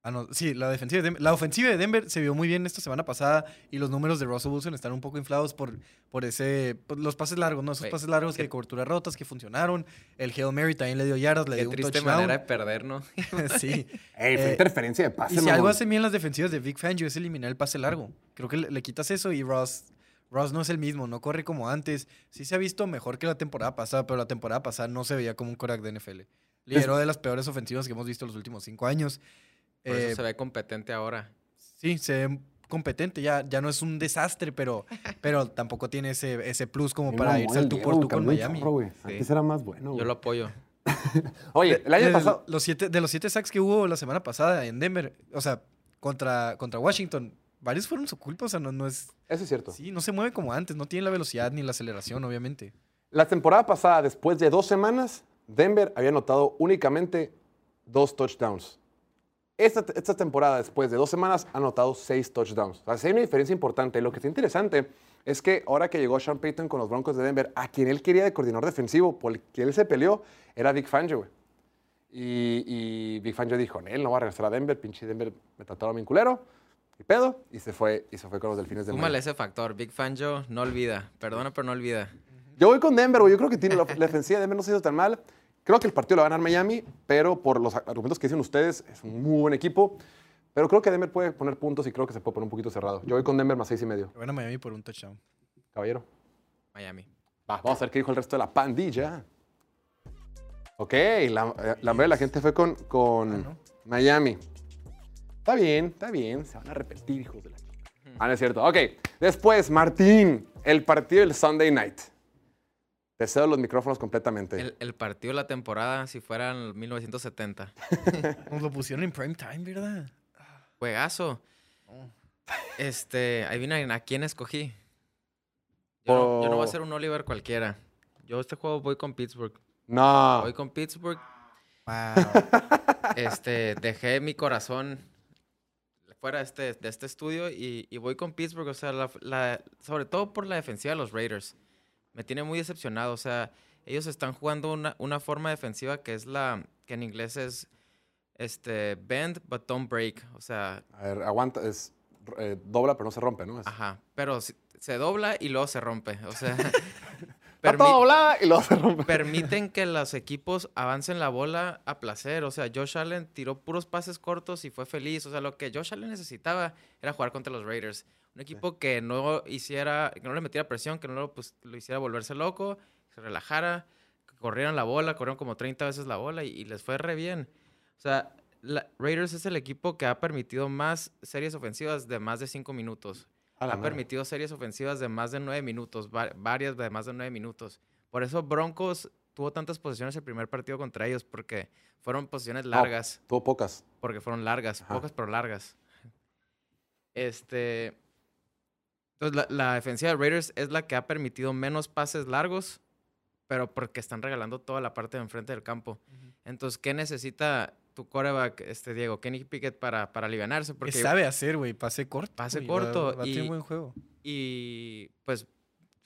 Ah, no, sí, la defensiva de Denver, la ofensiva de Denver se vio muy bien esta semana pasada y los números de Russell Wilson están un poco inflados por, por ese, por los pases largos, ¿no? Esos pases largos qué- de cobertura rotas que funcionaron. El Hail Mary también le dio yardas, le dio un triste touchdown. manera de perder, ¿no? sí. Ey, fue Eh, interferencia de pase, Y si algo hacen bien las defensivas de Vic Fangio es eliminar el pase largo. Creo que le, le quitas eso y Ross, Ross no es el mismo, no corre como antes. Sí se ha visto mejor que la temporada pasada, pero la temporada pasada no se veía como un coreback de NFL. Lideró de las peores ofensivas que hemos visto los últimos cinco años. Por Eh, eso se ve competente ahora. sí, se ve competente, ya, ya no es un desastre, pero, pero tampoco tiene ese, ese plus como para irse al tú por tú con Miami. chorro, güey. Antes era más bueno, güey. Yo lo apoyo. Oye, el año De- pasado... Los siete, de los siete sacks que hubo la semana pasada en Denver, o sea, contra, contra Washington, varios fueron su culpa, o sea, no, no es... Eso es cierto. Sí, no se mueve como antes, no tiene la velocidad ni la aceleración, obviamente. La temporada pasada, después de dos semanas, Denver había anotado únicamente dos touchdowns. Esta, esta temporada, después de dos semanas, ha anotado seis touchdowns. O sea, sí hay una diferencia importante. Lo que está interesante es que ahora que llegó Sean Payton con los Broncos de Denver, a quien él quería de coordinador defensivo, por el que él se peleó, era Vic Fangio. Y, y Big Fangio dijo, él no va a regresar a Denver, pinche Denver me trataron bien culero. y pedo, y se fue, y se fue con los delfines de Miami. ese factor. Big Fan Joe, no olvida. Perdona, pero no olvida. Yo voy con Denver, güey. Yo creo que tiene la, la defensiva de Denver no se ha ido tan mal. Creo que el partido lo va a ganar Miami, pero por los argumentos que dicen ustedes, es un muy buen equipo. Pero creo que Denver puede poner puntos y creo que se puede poner un poquito cerrado. Yo voy con Denver más seis y medio. Bueno, Miami por un touchdown. Caballero. Miami. Va, vamos a ver qué dijo el resto de la pandilla. Ok, la, eh, la mayoría de la gente fue con, con ¿no? Miami. Está bien, está bien. Se van a repetir, hijos de la chica. Ah, no es cierto. Ok, después, Martín, el partido del Sunday Night. Te cedo los micrófonos completamente. El, el partido de la temporada, si fuera en 1970. Nos lo pusieron en prime time, ¿verdad? Juegazo. Este, adivinen a quién escogí. Yo, no, yo no voy a Oh. ser un Oliver cualquiera. Yo este juego voy con Pittsburgh. No. Voy con Pittsburgh. Wow. Este, dejé mi corazón fuera de este, de este estudio y, y voy con Pittsburgh. O sea, la- la- sobre todo por la defensiva de los Raiders. Me tiene muy decepcionado. O sea, ellos están jugando una, una forma defensiva que es la, que en inglés es, este, bend but don't break. O sea, A ver, aguanta. Es eh, dobla, pero no se rompe, ¿no? Es, Ajá, pero si- se dobla y luego se rompe. O sea, dobla y luego se rompe. permiten que los equipos avancen la bola a placer. O sea, Josh Allen tiró puros pases cortos y fue feliz. O sea, lo que Josh Allen necesitaba era jugar contra los Raiders. Un equipo que no hiciera, que no le metiera presión, que no lo, pues, lo hiciera volverse loco, que se relajara, que corrieran la bola, corrieron como 30 veces la bola y, y les fue re bien. O sea, la- Raiders es el equipo que ha permitido más series ofensivas de más de 5 minutos ha madre. permitido series ofensivas de más de nueve minutos, va- varias de más de nueve minutos. Por eso Broncos tuvo tantas posiciones el primer partido contra ellos, porque fueron posiciones largas, Tuvo pocas. porque fueron largas, Ajá. pocas pero largas. Este, entonces la, la defensiva de Raiders es la que ha permitido menos pases largos, pero porque están regalando toda la parte de enfrente del campo. Entonces, ¿qué necesita tu coreback, este Diego, Kenny Pickett para, para alivianarse? ¿Qué Porque sabe hacer, güey? Pase corto. Pase corto Va, va a tener y- buen juego. y pues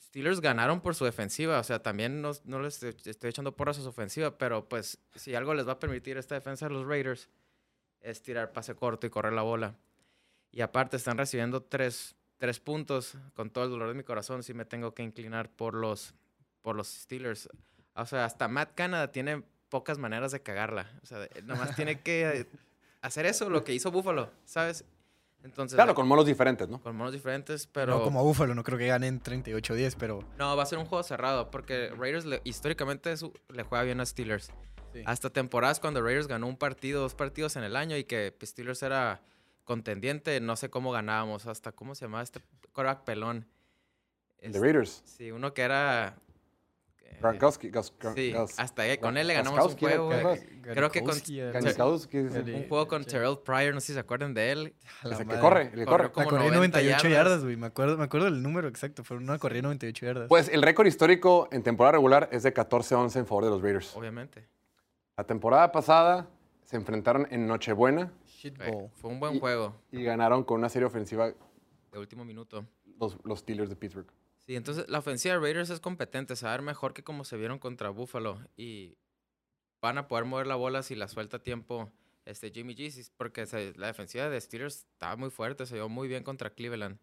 Steelers ganaron por su defensiva. O sea, también no, no les estoy estoy echando porras a su ofensiva, pero pues si algo les va a permitir esta defensa de los Raiders es tirar pase corto y correr la bola. Y aparte están recibiendo tres, tres puntos. Con todo el dolor de mi corazón, sí me tengo que inclinar por los, por los Steelers. O sea, hasta Matt Canada tiene pocas maneras de cagarla. O sea, nomás tiene que hacer eso, lo que hizo Buffalo, ¿sabes? Entonces, Claro, con monos diferentes, ¿no? con monos diferentes, pero... No como Búfalo, no creo que ganen 38-10, pero No, va a ser un juego cerrado porque Raiders le- históricamente su- le juega bien a Steelers. Sí. Hasta temporadas cuando Raiders ganó un partido, dos partidos en el año y que Steelers era contendiente, no sé cómo ganábamos, hasta cómo se llamaba este quarterback pelón. The Este, Raiders. Sí, uno que era... eh, Gronkowski. Sí, hasta ahí, con él le ganamos un juego. ¿qué eh? Creo que con- el- Un juego con Sí. Terrell Pryor, no sé si se acuerdan de él. la Ese que corre, el que corre. La como 90 98 yardas. yardas, güey. Me acuerdo, me acuerdo del número exacto. Fue una corrida 98 yardas. Pues el récord histórico en temporada regular es de 14-11 en favor de los Raiders. Obviamente. La temporada pasada se enfrentaron en Nochebuena Shit Fue, un buen Y- juego y ganaron con una serie ofensiva de último minuto. los, los Steelers de Pittsburgh. Sí, entonces la ofensiva de Raiders es competente, saber mejor que como se vieron contra Buffalo y van a poder mover la bola si la suelta a tiempo este Jimmy G, sí, porque se- la defensiva de Steelers estaba muy fuerte, se vio muy bien contra Cleveland.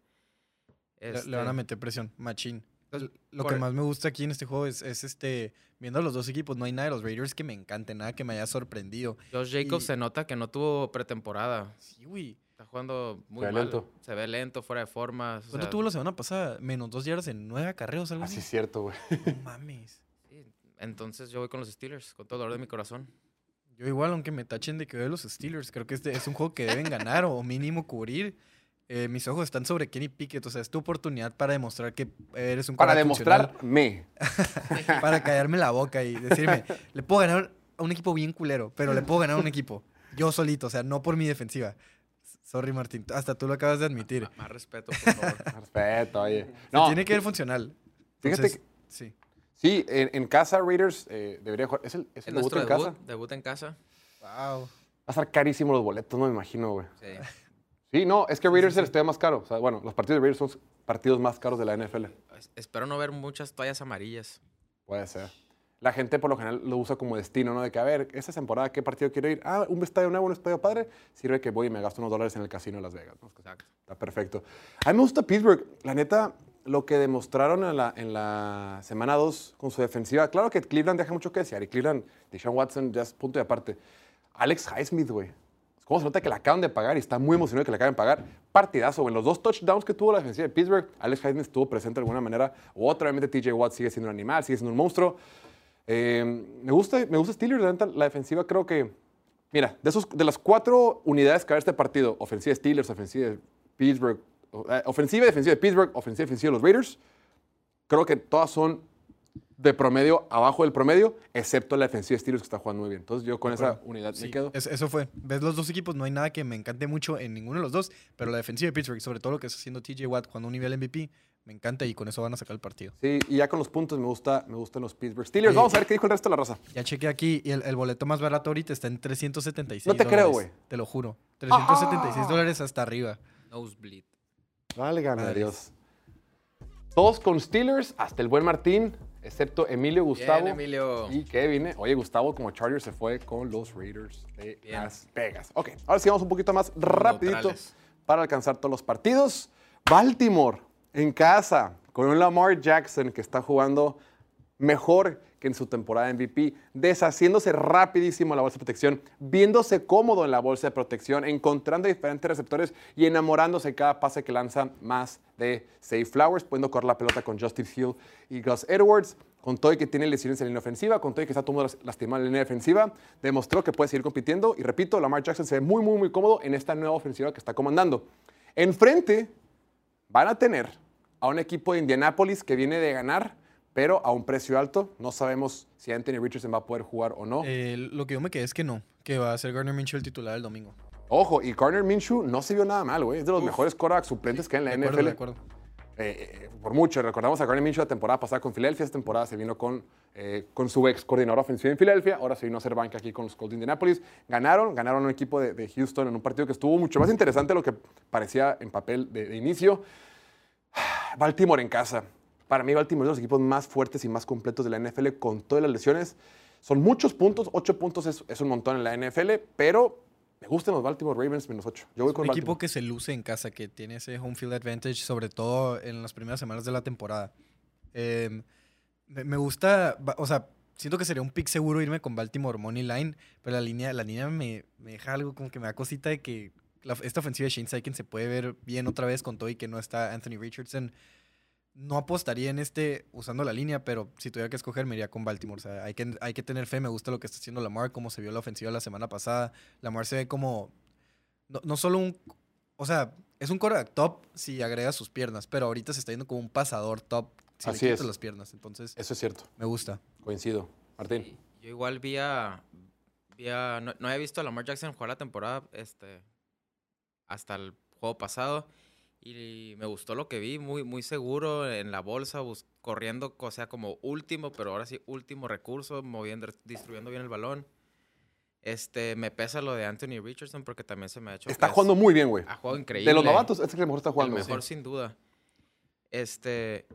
Le- Le, Este, van a meter presión, machín. Entonces, Lo por- que más me gusta aquí en este juego es, es este, viendo a los dos equipos, no hay nada de los Raiders que me encante, nada que me haya sorprendido. Josh Jacobs y- se nota que no tuvo pretemporada. Sí, güey. Está jugando muy Se ve mal. lento. Se ve lento, fuera de forma. o ¿Cuánto sea, tuvo la semana pasada? Menos dos yardas en nueve acarreos, algo Así así. es cierto, güey. No mames. sí, Entonces yo voy con los Steelers, con todo el dolor de mi corazón. Yo igual, aunque me tachen de que veo los Steelers, creo que este es un juego que deben ganar o mínimo cubrir. Eh, mis ojos están sobre Kenny Pickett, o sea, es tu oportunidad para demostrar que eres un Para demostrarme. para callarme la boca y decirme, le puedo ganar a un equipo bien culero, pero le puedo ganar a un equipo yo solito, o sea, no por mi defensiva. Sorry, Martín, hasta tú lo acabas de admitir. Más respeto, por favor. Respeto, oye. Se No, tiene que ver funcional. fíjate que Sí. sí, en, en casa Raiders eh, debería jugar. ¿Es el, es el debut nuestro en debut, casa? debut en casa. Wow. Va a estar carísimo los boletos, no me imagino, güey. Sí. Sí, no, es que Raiders es el estadio más caro. O sea, bueno, los partidos de Raiders son los partidos más caros de la NFL. Es- Espero no ver muchas toallas amarillas. Puede ser. la gente por lo general lo usa como destino, ¿no? De que, a ver, esta temporada, ¿qué partido quiero ir? Ah, un estadio nuevo, un estadio padre. Sirve que voy y me gasto unos dólares en el casino de Las Vegas. ¿no? Exacto. Está perfecto. A mí me gusta Pittsburgh. La neta, lo que demostraron en la, en la semana 2 con su defensiva. Claro que Cleveland deja mucho que desear. Y Cleveland, Deshaun Watson, ya es punto de aparte. Alex Highsmith, güey. ¿Cómo se nota que la acaban de pagar y está muy emocionado que la acaben de pagar? Partidazo. En los dos touchdowns que tuvo la defensiva de Pittsburgh, Alex Highsmith estuvo presente de alguna manera u otra. Obviamente TJ Watt sigue siendo un animal, sigue siendo un monstruo. Eh, me, gusta, me gusta Steelers, la, defensiva creo que... Mira, de, esos, de las cuatro unidades que va a este partido, ofensiva de Steelers, ofensiva de Pittsburgh, eh, ofensiva y defensiva de Pittsburgh, ofensiva y defensiva de los Raiders, creo que todas son de promedio, abajo del promedio, excepto la defensiva de Steelers que está jugando muy bien. Entonces yo con esa unidad me Sí, quedo. es- eso fue. Ves los dos equipos, no hay nada que me encante mucho en ninguno de los dos, pero la defensiva de Pittsburgh, sobre todo lo que está haciendo TJ Watt cuando un nivel MVP, me encanta y con eso van a sacar el partido. Sí, y ya con los puntos me, gusta, me gustan los Pittsburgh Steelers. Vamos a ver qué dijo el resto de la raza. Ya chequé aquí y el, el boleto más barato ahorita está en 376 No te creo, güey. Te lo juro. 376 Ah. dólares hasta arriba. Nosebleed. Válgame. Dios. Todos con Steelers, hasta el buen Martín, excepto Emilio Gustavo. Bien, Emilio. Y Kevin. ¿eh? Oye, Gustavo como Chargers se fue con los Raiders de Bien. Las Vegas. Ok, ahora sí vamos un poquito más rapidito Neutrales. para alcanzar todos los partidos. Baltimore en casa con un Lamar Jackson que está jugando mejor que en su temporada MVP, deshaciéndose rapidísimo la bolsa de protección, viéndose cómodo en la bolsa de protección, encontrando diferentes receptores y enamorándose cada pase que lanza más de Safe Flowers, pudiendo correr la pelota con Justin Hill y Gus Edwards. Con todo y que tiene lesiones en la línea ofensiva, con todo y que está todo mundo lastimado en la línea defensiva, demostró que puede seguir compitiendo. Y repito, Lamar Jackson se ve muy, muy, muy cómodo en esta nueva ofensiva que está comandando. Enfrente van a tener a un equipo de Indianapolis que viene de ganar, pero a un precio alto. No sabemos si Anthony Richardson va a poder jugar o no. Eh, lo que yo me quedé es que no, que va a ser Garner Minshew el titular el domingo. Ojo, y Garner Minshew no se vio nada mal, güey. Es de los mejores quarterbacks suplentes que hay en la De acuerdo, NFL. de acuerdo. Eh, eh, por mucho. Recordamos a Garner Minshew la temporada pasada con Filadelfia. Esta temporada se vino con, eh, con su ex coordinador ofensivo en Filadelfia. Ahora se vino a hacer banca aquí con los Colts de Indianapolis. Ganaron, ganaron un equipo de, de Houston en un partido que estuvo mucho más interesante de lo que parecía en papel de, de inicio. Baltimore en casa. Para mí, Baltimore es de los equipos más fuertes y más completos de la NFL con todas las lesiones. Son muchos puntos, 8 puntos es, es un montón en la NFL, pero me gustan los Baltimore Ravens menos 8. Yo voy Es con un equipo que se luce en casa, que tiene ese home field advantage, sobre todo en las primeras semanas de la temporada. Eh, me, gusta, o sea, siento que sería un pick seguro irme con Baltimore Money Line, pero la línea, la línea me, me deja algo como que me da cosita de que la- esta ofensiva de Shane Steichen se puede ver bien otra vez con todo y que no está Anthony Richardson. No apostaría en este usando la línea, pero si tuviera que escoger me iría con Baltimore. O sea, hay que, hay que tener fe. Me gusta lo que está haciendo Lamar, cómo se vio la ofensiva la semana pasada. Lamar se ve como no, no solo un. O sea, es un quarterback top si agrega sus piernas, pero ahorita se está yendo como un pasador top si Así le es. las piernas. Entonces, Eso es cierto. me gusta. Coincido. Martín. Yo igual vi a, vi a- no, no había visto a Lamar Jackson jugar la temporada este, hasta el juego pasado y me gustó lo que vi, muy, muy seguro en la bolsa, corriendo, o sea, como último, pero ahora sí último recurso, moviendo, distribuyendo bien el balón. Este, me pesa lo de Anthony Richardson porque también se me ha hecho. Está jugando muy bien, güey. Ha jugado increíble. De los novatos, este es el que mejor está El jugando. mejor sí. sin duda. Este.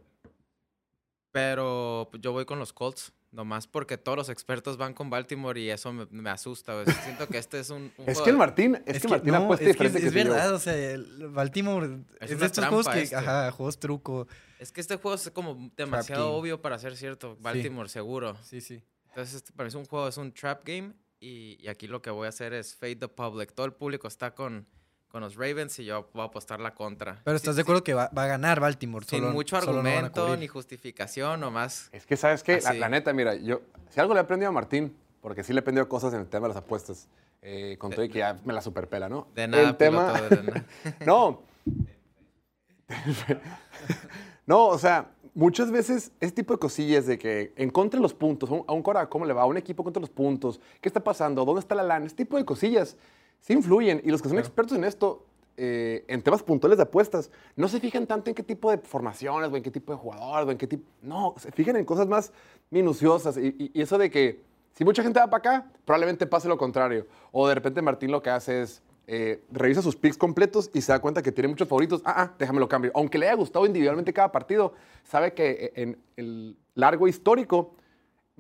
Pero yo voy con los Colts. Nomás porque todos los expertos van con Baltimore y eso me, me asusta. Siento que este es un. un Es juego que el de- Martín, es, que, Martín no, apuesta es que diferente es, que, es verdad, o sea, el Baltimore Es es, una de estos juegos que, este. ajá, juegos truco. Es que este juego es como demasiado obvio para ser cierto. Baltimore, seguro. Sí, sí. Entonces, este, para mí es un juego, es un trap game. Y, y aquí lo que voy a hacer es fade the public. Todo el público está con, con los Ravens y yo voy a apostar la contra. Pero Sí, estás de sí, acuerdo que va, va a ganar Baltimore. Sin solo- mucho solo no argumento cubrir. ni justificación, nomás. Es que, ¿sabes qué? La, la neta, mira, yo, si algo le he aprendido a Martín, porque sí le he aprendido cosas en el tema de las apuestas, eh, con todo y que ya me la superpela, ¿no? De nada, El tema, de nada. no. no, o sea, muchas veces ese tipo de cosillas de que encontre los puntos, a un, a un Cora, ¿cómo le va? A un equipo contra los puntos, ¿qué está pasando? ¿Dónde está la lana? Ese tipo de cosillas sí influyen. Y los que son expertos en esto, eh, en temas puntuales de apuestas, no se fijan tanto en qué tipo de formaciones, o en qué tipo de jugador, o en qué tipo... No, se fijan en cosas más minuciosas. Y, y- y eso de que si mucha gente va para acá, probablemente pase lo contrario. O de repente Martín lo que hace es eh, revisa sus picks completos y se da cuenta que tiene muchos favoritos. Ah, ah, déjame lo cambio. Aunque le haya gustado individualmente cada partido, sabe que eh, en el largo histórico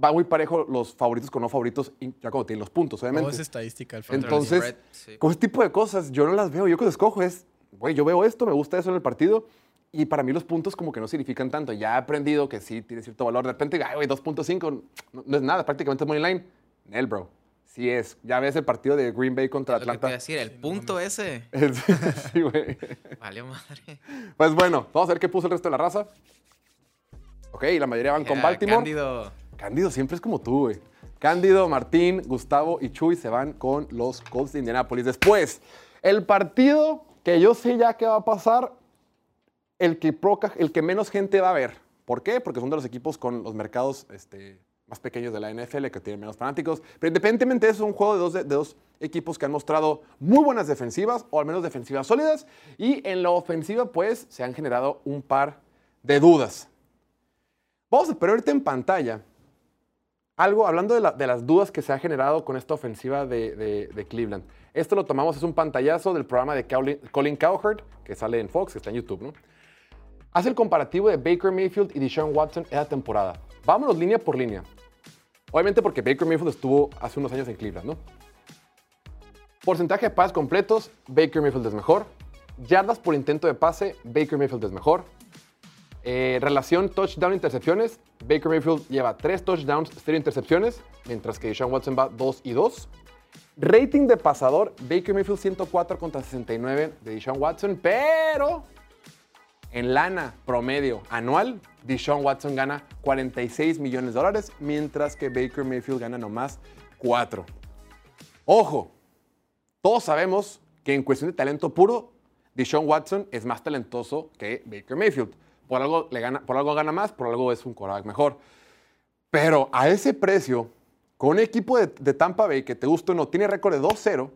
va muy parejo los favoritos con no favoritos, y ya cuando tienen los puntos, Todo obviamente. es estadística al. Entonces, sí. con ese tipo de cosas, yo no las veo. Yo cuando escojo es, güey, yo veo esto, me gusta eso en el partido. Y para mí los puntos como que no significan tanto. Ya he aprendido que sí tiene cierto valor. De repente, ay, güey, 2.5 no, no es nada, prácticamente es money line. Nel, bro. Sí es. Ya ves el partido de Green Bay contra Lo que te iba a Atlanta. decir, el punto ese. sí, güey. Vale madre. Pues bueno, vamos a ver qué puso el resto de la raza. Ok, la mayoría van con Era Baltimore. Cándido. Cándido siempre es como tú, güey. Cándido, Martín, Gustavo y Chuy se van con los Colts de Indianapolis. Después, el partido que yo sé ya que va a pasar, el que, el que menos gente va a ver. ¿Por qué? Porque son de los equipos con los mercados este, más pequeños de la NFL, que tienen menos fanáticos. Pero independientemente de eso, es un juego de dos, de dos equipos que han mostrado muy buenas defensivas, o al menos defensivas sólidas. Y en la ofensiva, pues, se han generado un par de dudas. Vamos a poner ahorita en pantalla algo, hablando de, la- de las dudas que se ha generado con esta ofensiva de, Cleveland. Esto lo tomamos, es un pantallazo del programa de Colin, Cowherd, que sale en Fox, que está en YouTube. Hace el comparativo de Baker Mayfield y Deshaun Watson esa temporada. Vámonos línea por línea. Obviamente porque Baker Mayfield estuvo hace unos años en Cleveland. Porcentaje de pases completos, Baker Mayfield es mejor. Yardas por intento de pase, Baker Mayfield es mejor. Eh, relación touchdown-intercepciones, Baker Mayfield lleva 3 touchdowns, 0 intercepciones, mientras que Deshaun Watson va 2 y 2. Rating de pasador, Baker Mayfield 104 contra 69 de Deshaun Watson, pero en lana promedio anual, Deshaun Watson gana 46 millones de dólares, mientras que Baker Mayfield gana nomás 4. Ojo, todos sabemos que en cuestión de talento puro, Deshaun Watson es más talentoso que Baker Mayfield. Por algo, le gana, por algo gana más, por algo es un quarterback mejor. Pero a ese precio, con un equipo de, Tampa Bay que te gusta o no, tiene récord de 2-0,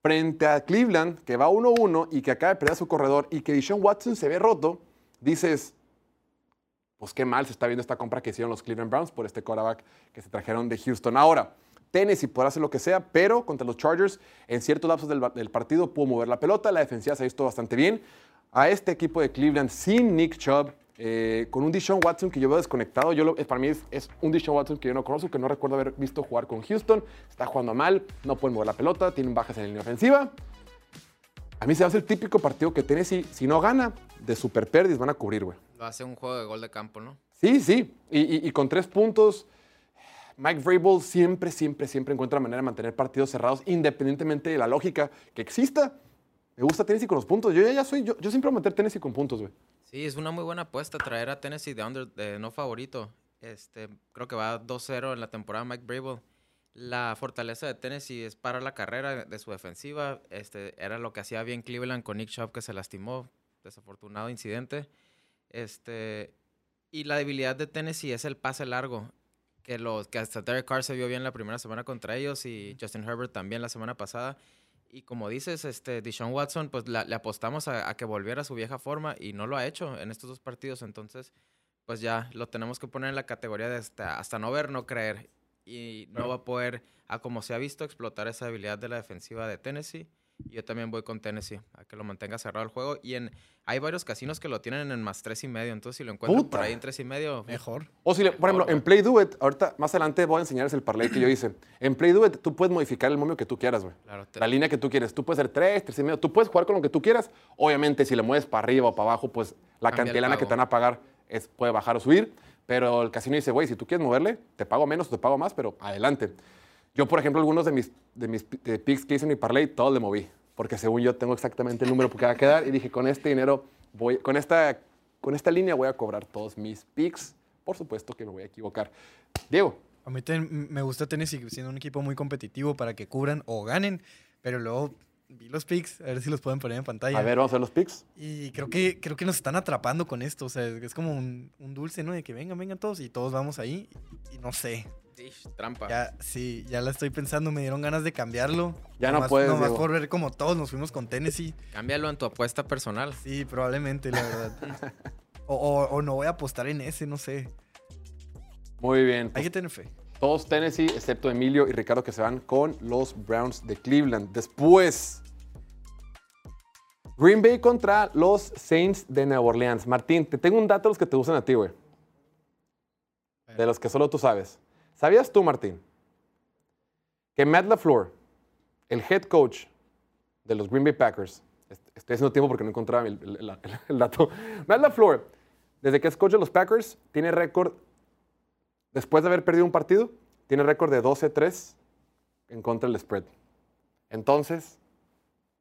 frente a Cleveland, que va 1-1 y que acaba de perder a su corredor, y que Deshaun Watson se ve roto, dices, pues qué mal se está viendo esta compra que hicieron los Cleveland Browns por este quarterback que se trajeron de Houston. Ahora, Tennessee podrá hacer lo que sea, pero contra los Chargers, en ciertos lapsos del, del partido, pudo mover la pelota, la defensiva se ha visto bastante bien. A este equipo de Cleveland sin Nick Chubb, eh, con un Deshaun Watson que yo veo desconectado, yo lo- para mí es, es un Deshaun Watson que yo no conozco, que no recuerdo haber visto jugar con Houston, está jugando mal, no pueden mover la pelota, tienen bajas en la línea ofensiva. A mí se va a hacer el típico partido que Tennessee, si no gana, de super pérdidas van a cubrir, güey. Lo hace un juego de gol de campo, ¿no? Sí, sí. Y, y- y con tres puntos, Mike Vrabel siempre, siempre, siempre encuentra manera de mantener partidos cerrados, independientemente de la lógica que exista. Me gusta Tennessee con los puntos. Yo ya, ya soy, yo, yo siempre voy a meter Tennessee con puntos, güey. Sí, es una muy buena apuesta traer a Tennessee de, under, de no favorito. Este, creo que va 2-0 en la temporada Mike Brable. La fortaleza de Tennessee es para la carrera de su defensiva. Este, era lo que hacía bien Cleveland con Nick Chubb que se lastimó. Desafortunado incidente. Este, y la debilidad de Tennessee es el pase largo. Que, los, que hasta Derek Carr se vio bien la primera semana contra ellos y Justin Herbert también la semana pasada. Y como dices, este, Deshaun Watson, pues la- le apostamos a, a que volviera a su vieja forma y no lo ha hecho en estos dos partidos. Entonces, pues ya lo tenemos que poner en la categoría de hasta, hasta no ver, no creer. Y no va a poder, a como se ha visto, explotar esa habilidad de la defensiva de Tennessee. Y yo también voy con Tennessee, a que lo mantenga cerrado el juego. Y en hay varios casinos que lo tienen en más tres y medio. Entonces, si lo encuentran por Puta. ahí en tres y medio, Mejor. O si, le- por ejemplo, en Play Do It, ahorita más adelante voy a enseñarles el parlay que yo hice. En Play Do It, tú puedes modificar el momio que tú quieras, güey. Claro, te- La línea que tú quieres. Tú puedes ser 3, 3 y medio. Tú puedes jugar con lo que tú quieras. Obviamente, si le mueves para arriba o para abajo, pues la Cambia cantidad que te van a pagar es, puede bajar o subir. Pero el casino dice, güey, si tú quieres moverle, te pago menos o te pago más, pero adelante. Yo, por ejemplo, algunos de mis, de mis de picks que hice en mi parlay, todos le moví. Porque según yo tengo exactamente el número que va a quedar. Y dije, con este dinero, voy, con, esta, con esta línea voy a cobrar todos mis picks. Por supuesto que me voy a equivocar. Diego, A mí también me gusta Tennessee siendo un equipo muy competitivo para que cubran o ganen, pero luego vi los picks, a ver si los pueden poner en pantalla. a ver, vamos a ver los picks. Y creo que, creo que nos están atrapando con esto, o sea, es como un, un dulce, ¿no? De que vengan, vengan todos y todos vamos ahí y, no sé. Ish, trampa. Ya, sí, ya la estoy pensando, me dieron ganas de cambiarlo. Ya no puedes, Nomás Diego. por ver como todos nos fuimos con Tennessee. Cámbialo en tu apuesta personal. Sí, probablemente, la verdad. o, o- o no voy a apostar en ese, no sé. Muy bien. Hay pues, que tener fe. Todos Tennessee, excepto Emilio y Ricardo, que se van con los Browns de Cleveland. Después, Green Bay contra los Saints de Nueva Orleans. Martín, te tengo un dato de los que te gustan a ti, güey. de los que solo tú sabes. ¿Sabías tú, Martín, que Matt LaFleur, el head coach de los Green Bay Packers, est- estoy haciendo tiempo porque no encontraba el, el- dato, Matt LaFleur, desde que es coach de los Packers, tiene récord, después de haber perdido un partido, tiene récord de 12-3 en contra del spread. Entonces,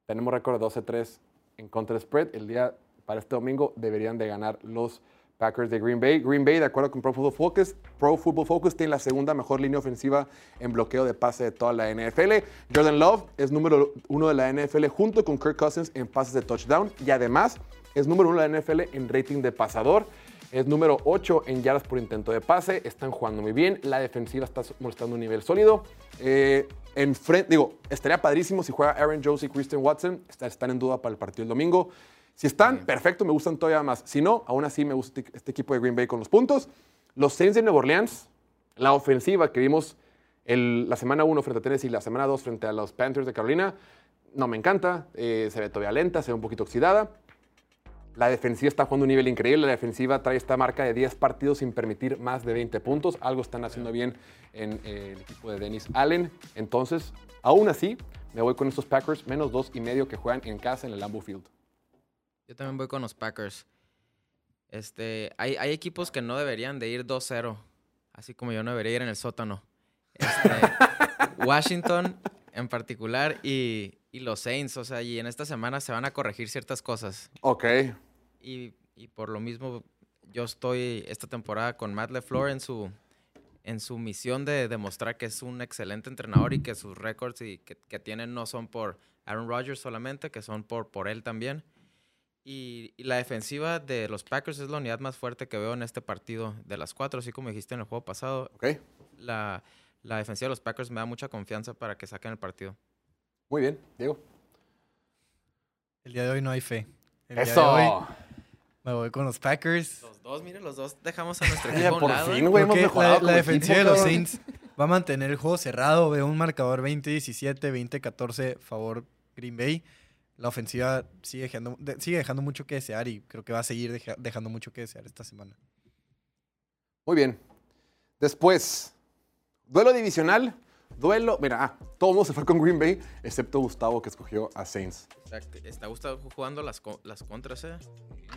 tenemos récord de 12-3 en contra del spread. El día para este domingo deberían de ganar los de Green Bay. Green Bay, de acuerdo con Pro Football Focus, Pro Football Focus tiene la segunda mejor línea ofensiva en bloqueo de pase de toda la NFL. Jordan Love es número uno de la NFL junto con Kirk Cousins en pases de touchdown y además es número uno de la NFL en rating de pasador. Es número 8 en yardas por intento de pase. Están jugando muy bien. La defensiva está mostrando un nivel sólido. Eh, en frente, digo, estaría padrísimo si juega Aaron Jones y Christian Watson. Está- Están en duda para el partido del domingo. Si están, perfecto, me gustan todavía más. Si no, aún así me gusta este- equipo de Green Bay con los puntos. Los Saints de Nueva Orleans, la ofensiva que vimos el- la semana 1 frente a Tennessee y la semana 2 frente a los Panthers de Carolina, no me encanta. eh, se ve todavía lenta, se ve un poquito oxidada. La defensiva está jugando un nivel increíble. La defensiva trae esta marca de 10 partidos sin permitir más de 20 puntos. Algo están haciendo bien en eh, el equipo de Dennis Allen. Entonces, aún así, me voy con estos Packers menos dos y medio que juegan en casa en el Lambeau Field. Yo también voy con los Packers. Este, hay, hay equipos que no deberían de ir 2-0, así como yo no debería ir en el sótano. Este, Washington en particular y, y los Saints, o sea, y en esta semana se van a corregir ciertas cosas. Ok. Y, y por lo mismo, yo estoy esta temporada con Matt LeFleur en su, en su misión de demostrar que es un excelente entrenador y que sus récords que, que tienen no son por Aaron Rodgers solamente, que son por, por él también. Y, y la defensiva de los Packers es la unidad más fuerte que veo en este partido de las cuatro, así como dijiste en el juego pasado. Ok. La, la defensiva de los Packers me da mucha confianza para que saquen el partido. Muy bien, Diego. El día de hoy no hay fe. El día de Eso. hoy me voy con los Packers. Los dos, miren, los dos dejamos a nuestro equipo a un por lado. fin, güey, hemos mejorado la, defensiva equipo, de los. Saints va a mantener el juego cerrado. Veo un marcador 20-17, 20-14 favor Green Bay. La ofensiva sigue dejando, de- sigue dejando mucho que desear y creo que va a seguir deja- dejando mucho que desear esta semana. Muy bien. Después, duelo divisional. Duelo, mira, ah, todo el mundo se fue con Green Bay, excepto Gustavo que escogió a Saints. Está gustando jugando las, las contras, ¿eh?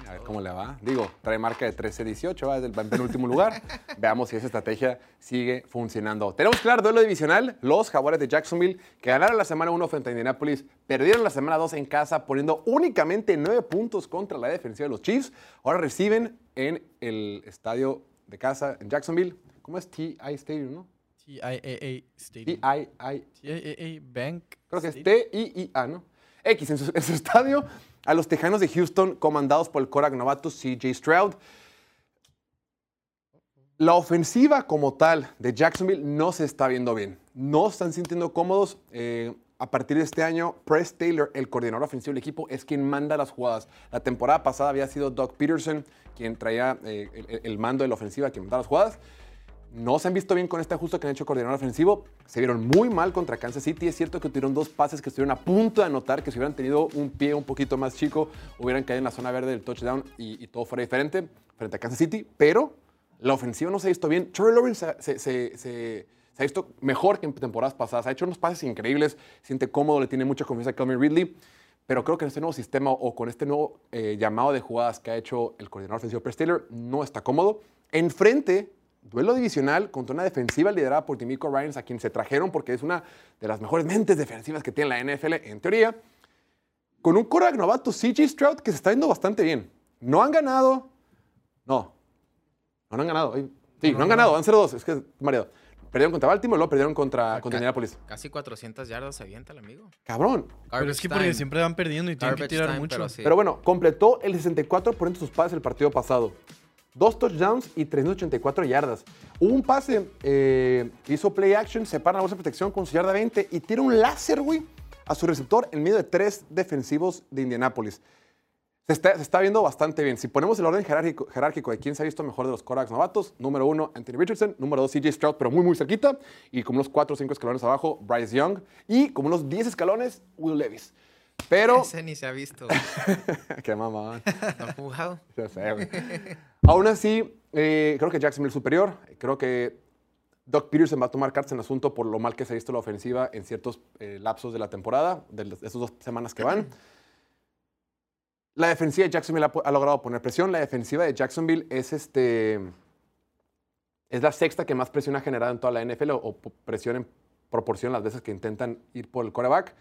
A ver cómo le va. Digo, trae marca de 13-18, va desde el penúltimo lugar. Veamos si esa estrategia sigue funcionando. Tenemos claro duelo divisional. Los Jaguares de Jacksonville, que ganaron la semana 1 frente a Indianapolis, perdieron la semana 2 en casa, poniendo únicamente 9 puntos contra la defensiva de los Chiefs. Ahora reciben en el estadio de casa en Jacksonville. ¿Cómo es TI Stadium, no? TIAA Stadium. TII. TIAA Bank. Creo que es. T-I-I-A, ¿no? X, en su, en su estadio, a los Tejanos de Houston, comandados por el Korak novato CJ Stroud. La ofensiva como tal de Jacksonville no se está viendo bien. No están sintiendo cómodos. Eh, a partir de este año, Press Taylor, el coordinador ofensivo del equipo, es quien manda las jugadas. La temporada pasada había sido Doug Peterson quien traía eh, el, el mando de la ofensiva, quien mandaba las jugadas. No se han visto bien con este ajuste que han hecho coordinador ofensivo. Se vieron muy mal contra Kansas City. Es cierto que tuvieron dos pases que estuvieron a punto de anotar, que si hubieran tenido un pie un poquito más chico, hubieran caído en la zona verde del touchdown y, todo fuera diferente frente a Kansas City. Pero la ofensiva no se ha visto bien. Trevor Lawrence se, se- se- ha visto mejor que en temporadas pasadas. Ha hecho unos pases increíbles, siente cómodo, le tiene mucha confianza a Calvin Ridley. Pero creo que en este nuevo sistema o con este nuevo eh, llamado de jugadas que ha hecho el coordinador ofensivo Press Taylor, no está cómodo. Enfrente, duelo divisional contra una defensiva liderada por Timico Ryans, a quien se trajeron porque es una de las mejores mentes defensivas que tiene la NFL, en teoría. Con un quarterback novato, CJ Stroud, que se está viendo bastante bien. No han ganado. No. No, no han ganado. Sí, no, han ganado. Han 0-2. Es que, mareado. Perdieron contra Baltimore, luego perdieron contra, contra Ca- Indianapolis. Casi 400 yardas se avienta el amigo. Cabrón. Pero es que porque siempre van perdiendo y tienen que tirar time, mucho. pero sí. Pero bueno, completó el 64% de sus pases el partido pasado. Dos touchdowns y 384 yardas. Hubo un pase, eh, hizo play action, separa la bolsa de protección con su yarda 20 y tira un láser, güey, a su receptor en medio de tres defensivos de Indianápolis. Se está, se está viendo bastante bien. Si ponemos el orden jerárquico, jerárquico de quién se ha visto mejor de los Korax novatos, número uno, Anthony Richardson, número dos, CJ Stroud, pero muy, muy cerquita, y como unos cuatro o cinco escalones abajo, Bryce Young, y como unos 10 escalones, Will Levis. Pero... Ese ni se ha visto. Qué mamá. No ha jugado. Ya sé, güey. Aún así, Eh, creo que Jacksonville es superior. Creo que Doc Peterson va a tomar cartas en el asunto por lo mal que se ha visto la ofensiva en ciertos eh, lapsos de la temporada, de esas dos semanas que van. La defensiva de Jacksonville ha, logrado poner presión. La defensiva de Jacksonville es este. Es la sexta que más presión ha generado en toda la NFL o, o presión en proporción las veces que intentan ir por el quarterback.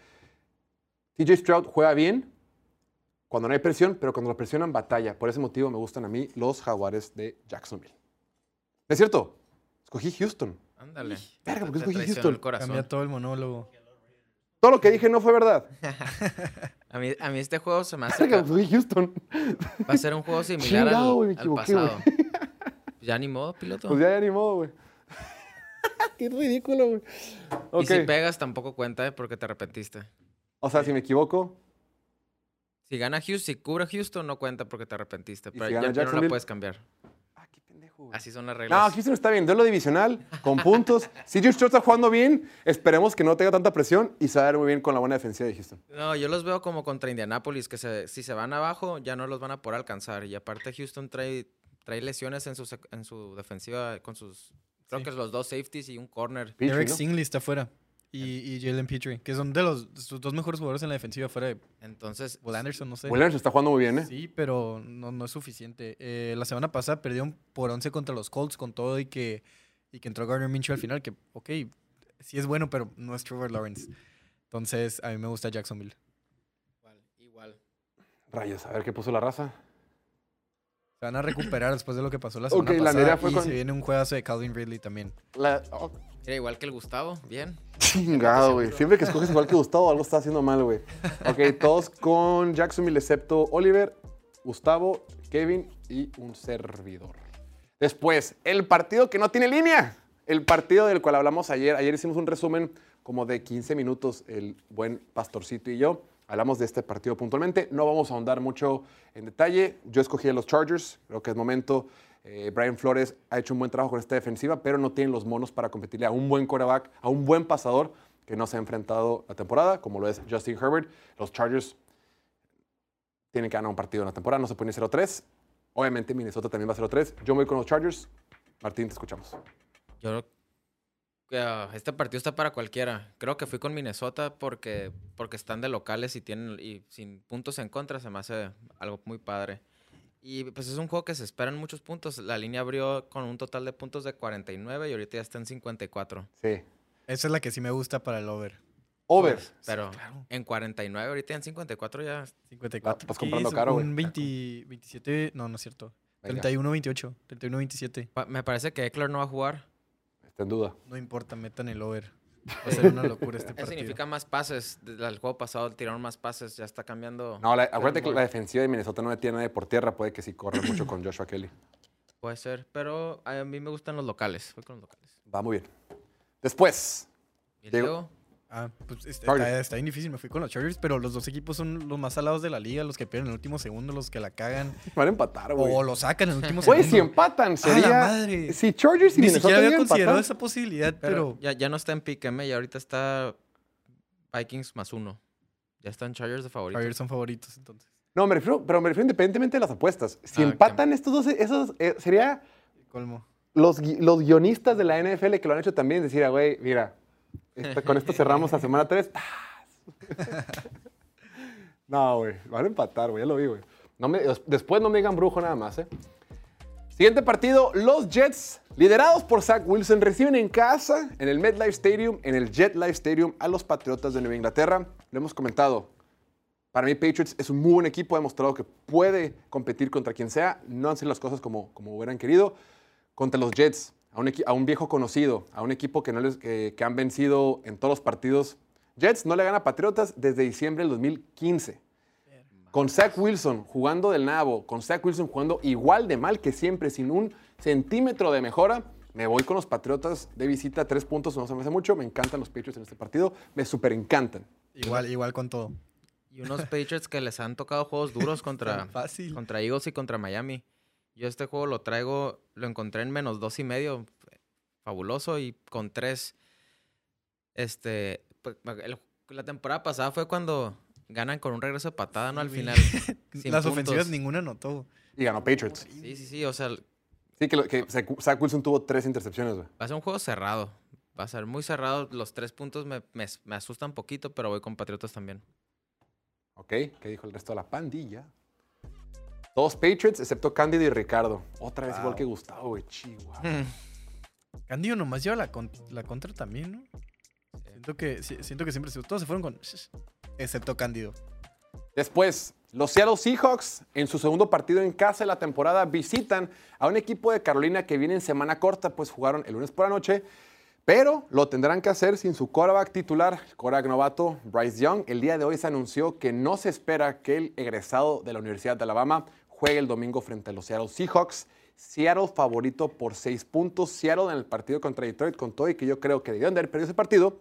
TJ Stroud juega bien cuando no hay presión, pero cuando lo presionan, batalla. Por ese motivo me gustan a mí los Jaguares de Jacksonville. ¿Es cierto? Escogí Houston. Ándale. Verga, ¿por qué Te escogí Houston? Cambia todo el monólogo. Todo lo que dije no fue verdad. A mí, a mí este juego se me hace Verga, escogí Houston. va a ser un juego similar Chingado, al, al pasado. Ya ni modo, piloto. Pues ya, ya ni modo, güey. Qué ridículo, güey. Y si pegas tampoco cuenta, ¿eh? Porque te arrepentiste. O sea, si me equivoco, Si gana Houston, si cubre Houston, no cuenta porque te arrepentiste. ¿Y Pero si ya, no la puedes cambiar. Ah, qué pendejo, güey. Así son las No, reglas. Houston está bien. Duelo divisional, con puntos. Si Stroud está jugando bien, esperemos que no tenga tanta presión y se va a ver muy bien con la buena defensiva de Houston. No, yo los veo como contra Indianapolis, que se- si se van abajo, ya no los van a poder alcanzar. Y aparte, Houston trae, trae lesiones en su, sec- en su defensiva con sus. Creo Sí. que los dos safeties y un corner. Eric ¿no? Stingley está fuera. Y, y Jalen Petrie, que son de los sus dos mejores jugadores en la defensiva fuera de Entonces, Will Anderson, no sé. Williams está jugando muy bien, ¿eh? Sí, pero no, no es suficiente. Eh, la semana pasada perdieron por 11 contra los Colts con todo y que, y que entró Gardner Minshew al final, que, ok, sí es bueno, pero no es Trevor Lawrence. Entonces, a mí me gusta Jacksonville. igual, igual. Rayos, a ver qué puso la raza. Se van a recuperar después de lo que pasó la semana la pasada. nerea fue y con- se viene un juegazo de Calvin Ridley también. La... oh, Era igual que el Gustavo, bien. chingado, güey. Siempre que escoges igual que Gustavo, algo está haciendo mal, güey. Ok, todos con Jacksonville, excepto Oliver, Gustavo, Kevin y un servidor. Después, el partido que no tiene línea. El partido del cual hablamos ayer. Ayer hicimos un resumen como de 15 minutos, el buen Pastorcito y yo. Hablamos de este partido puntualmente. No vamos a ahondar mucho en detalle. Yo escogí a los Chargers. Creo que es momento. Eh, Brian Flores ha hecho un buen trabajo con esta defensiva, pero no tienen los monos para competirle a un buen quarterback, a un buen pasador que no se ha enfrentado la temporada, como lo es Justin Herbert. Los Chargers tienen que ganar un partido en la temporada, no se pueden ir 0-3. Obviamente Minnesota también va a 0-3. Yo me voy con los Chargers. Martín, te escuchamos. Yo ah, este partido está para cualquiera. Creo que fui con Minnesota porque, porque están de locales y tienen y sin puntos en contra se me hace algo muy padre. Y pues es un juego que se esperan muchos puntos. La línea abrió con un total de puntos de 49 y ahorita ya está en 54. Sí. Esa es la que sí me gusta para el over. Over. Pues, pero en 49, ahorita en 54 ya. 54. Estás ¿Qué comprando es? caro, güey. Un 20, 27, no, no es cierto. Venga. 31-28, 31-27. Pa- Me parece que Eckler no va a jugar. Está en duda. No importa, metan el over. Va a ser una locura este Eso partido. significa más pases. Desde el juego pasado tiraron más pases. Ya está cambiando. No, la- acuérdate que la defensiva de Minnesota no detiene nadie por tierra. Puede que sí corra mucho con Joshua Kelly. Puede ser. Pero a mí me gustan los locales. Voy con los locales. Va muy bien. Después, ¿Y. Diego? Ah, pues está, Chargers. está- está bien difícil, me fui con los Chargers, pero los dos equipos son los más salados de la liga, los que pierden en el último segundo, los que la cagan, van a empatar, güey. o lo sacan en el último Güey, segundo. si empatan, ¡A sería. la madre! Si Chargers y Ni Minnesota siquiera había considerado empatar, esa posibilidad, Pero, pero... ya, ya no está en pick M y ahorita está Vikings más uno. Ya están Chargers de favorito. Chargers son favoritos, entonces. No, me refiero, pero me refiero independientemente de las apuestas. Si Ah, empatan estos dos, esos, eh, sería Colmo. los, los guionistas de la NFL que lo han hecho también decir, ah, güey, mira, esta- con esto cerramos la semana 3. no, güey, van a empatar, güey, ya lo vi, güey. No después no me digan brujo nada más, ¿eh? Siguiente partido, los Jets, liderados por Zach Wilson, reciben en casa, en el MetLife Stadium, en el Jet Life Stadium, a los Patriotas de Nueva Inglaterra. Lo hemos comentado. Para mí, Patriots es un muy buen equipo, ha demostrado que puede competir contra quien sea. No han sido las cosas como, como hubieran querido. Contra los Jets, a un, a un viejo conocido, a un equipo que, no les, que, que han vencido en todos los partidos. Jets no le gana a Patriotas desde diciembre del 2015. Con Zach Wilson jugando del nabo, con Zach Wilson jugando igual de mal que siempre, sin un centímetro de mejora, me voy con los Patriotas de visita. Tres puntos no se me hace mucho. Me encantan los Patriots en este partido. Me súper encantan. Igual, igual con todo. Y unos Patriots que les han tocado juegos duros contra, fácil. contra Eagles y contra Miami. Yo este juego lo traigo, lo encontré en menos dos y medio. Fabuloso. Y con tres. Este. pues, el- la temporada pasada fue cuando ganan con un regreso de patada, ¿no? Al final. sin Las puntos. ofensivas ninguna anotó. Y ganó Patriots. Sí, sí, sí. O sea, Sí, que, lo- que Zach Wilson tuvo tres intercepciones, güey. Va a ser un juego cerrado. Va a ser muy cerrado. Los tres puntos me, me, me asustan un poquito, pero voy con Patriotas también. Ok, ¿qué dijo el resto de la pandilla? Todos Patriots, excepto Cándido y Ricardo. Otra vez igual que Gustavo, güey. Chihuahua. Candido nomás lleva la, con- la contra también, ¿no? Siento que, si- siento que siempre se- todos se fueron con. Excepto Cándido. Después, los Seattle Seahawks, en su segundo partido en casa de la temporada, visitan a un equipo de Carolina que viene en semana corta, pues jugaron el lunes por la noche, pero lo tendrán que hacer sin su quarterback titular, quarterback novato Bryce Young. El día de hoy se anunció que no se espera que el egresado de la Universidad de Alabama juegue el domingo frente a los Seattle Seahawks. Seattle favorito por seis puntos. Seattle en el partido contra Detroit con todo y que yo creo que debieron de haber perdido ese partido,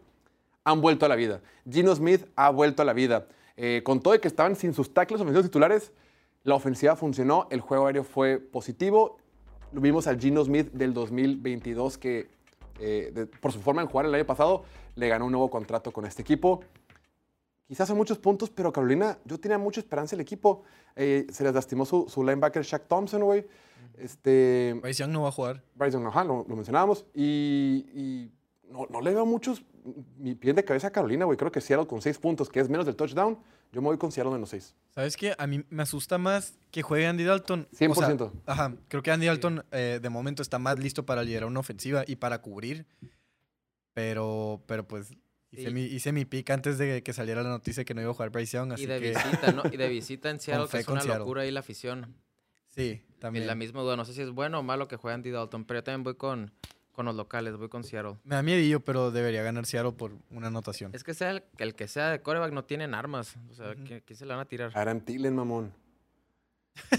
han vuelto a la vida. Gino Smith ha vuelto a la vida. Eh, con todo y que estaban sin sus tackles ofensivos titulares, la ofensiva funcionó, el juego aéreo fue positivo. Lo vimos al Gino Smith del 2022 que, eh, de- por su forma en jugar el año pasado, le ganó un nuevo contrato con este equipo. Quizás son muchos puntos, pero Carolina, yo tenía mucha esperanza en el equipo. Eh, se les lastimó su, su linebacker Shaq Thompson, güey. Este, Bryce Young no va a jugar. Bryce Young, ajá, lo, lo mencionábamos. Y, y no, no le veo muchos. Mi pie de cabeza a Carolina, güey. Creo que Seattle con seis puntos, que es menos del touchdown. Yo me voy con Seattle menos seis. ¿Sabes qué? A mí me asusta más que juegue Andy Dalton. O sea, 100%. ajá, creo que Andy Dalton eh, de momento está más listo para liderar una ofensiva y para cubrir. Pero, pero pues hice, Sí. mi, hice mi pick antes de que saliera la noticia que no iba a jugar Bryce Young. Así Y de que visita, ¿no? Y de visita en Seattle, que es una Seattle. locura ahí la afición. sí, Y también. la misma duda, no sé si es bueno o malo que juegue Andy Dalton, pero yo también voy con, con los locales, voy con Seattle. Me da miedillo, pero debería ganar Seattle por una anotación. Es que sea el, el que sea de coreback no tienen armas. O sea. ¿quién, quién se le van a tirar? Tillen, mamón.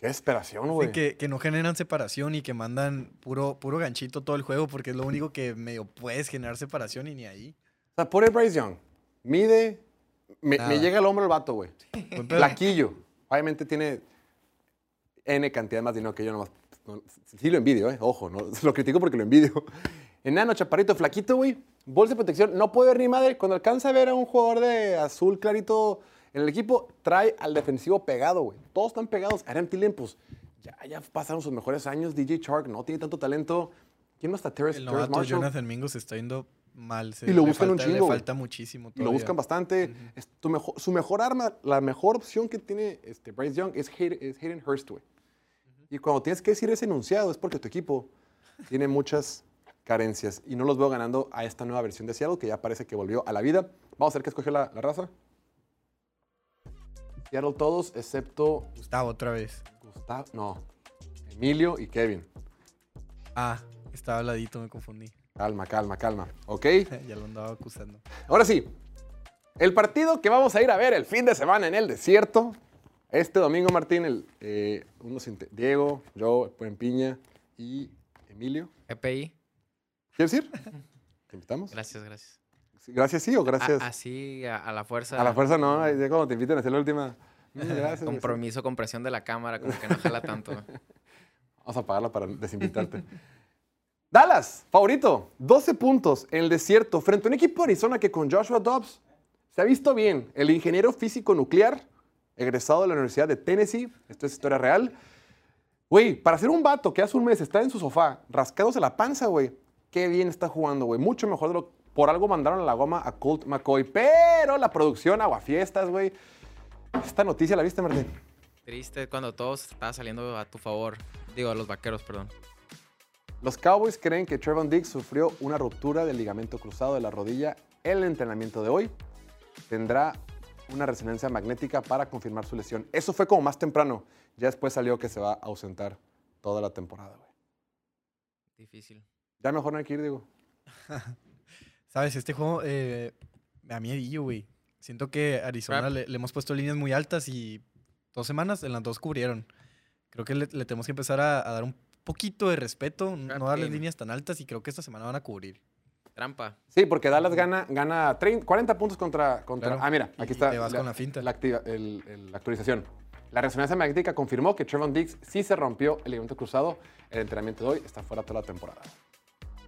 Qué desesperación, Sí, güey. que, que no generan separación y que mandan puro, puro ganchito todo el juego porque es lo único que medio puedes generar separación y ni ahí. O sea, pobre Bryce Young. Mide. Me, llega al hombro el vato, güey. Pedo. Flaquillo. Obviamente tiene N cantidad más dinero que yo nomás. no, sí lo envidio, ¿eh? Ojo, no, lo critico porque lo envidio. Enano, chaparrito, flaquito, güey. Bolsa de protección. No puede ver ni madre. Cuando alcanza a ver a un jugador de azul clarito en el equipo, trae al defensivo pegado, güey. Todos están pegados. Aaron Tillen, pues, ya, ya pasaron sus mejores años. DJ Shark no tiene tanto talento. ¿Quién más está? Terrence, El Terrence novato Marshall. Jonathan Mingus está yendo mal. se- Y lo buscan un chingo, Le falta muchísimo Y lo buscan bastante. Es tu mejor- su mejor arma, la mejor opción que tiene este Bryce Young es, Hayden- es Hayden Hurst, güey. Y cuando tienes que decir ese enunciado es porque tu equipo tiene muchas carencias y no los veo ganando a esta nueva versión de Seattle que ya parece que volvió a la vida. Vamos a ver qué escogió la, la raza. Seattle todos, excepto Gustavo otra vez. Gustavo, no, Emilio y Kevin. Ah, estaba al ladito, me confundí. Calma, calma, calma. ¿Ok? ya lo andaba acusando. Ahora sí, el partido que vamos a ir a ver el fin de semana en el desierto. Este domingo, Martín, el, eh, unos Diego, yo, Piña y Emilio. EPI. ¿Quieres ir? ¿Te invitamos? Gracias, gracias. Gracias, sí, o A- gracias. así, a, a la fuerza. A la fuerza no, ya cuando te inviten a hacer la última. mm, Gracias. Compromiso con presión de la cámara, como que no jala tanto. Vamos a apagarla para desinvitarte. Dallas, favorito, 12 puntos en el desierto frente a un equipo de Arizona que con Joshua Dobbs se ha visto bien. El ingeniero físico nuclear, egresado de la Universidad de Tennessee, esto es historia real. Güey, para ser un vato que hace un mes está en su sofá rascándose la panza, güey, qué bien está jugando, güey. Mucho mejor de lo por algo mandaron a la goma a Colt McCoy, pero la producción, aguafiestas, güey. Esta noticia la viste, Martín. Triste cuando todo estaba saliendo a tu favor. Digo, a los vaqueros, perdón. Los Cowboys creen que Trevon Diggs sufrió una ruptura del ligamento cruzado de la rodilla en el entrenamiento de hoy. Tendrá una resonancia magnética para confirmar su lesión. Eso fue como más temprano. Ya después salió que se va a ausentar toda la temporada. güey. Difícil. Ya mejor no hay que ir, digo. ¿Sabes? Este juego eh, da miedillo, güey. Siento que a Arizona le, le hemos puesto líneas muy altas y dos semanas en las dos cubrieron. Creo que le, le tenemos que empezar a, a dar un poquito de respeto, no darles game. líneas tan altas y creo que esta semana van a cubrir. Trampa. Sí, porque Dallas gana, gana 30 40 puntos contra... contra Claro. ah, mira, aquí y está te vas con la finta. la activa- el- el- la actualización. La resonancia magnética confirmó que Trevon Diggs sí se rompió el ligamento cruzado. El entrenamiento de hoy está fuera toda la temporada.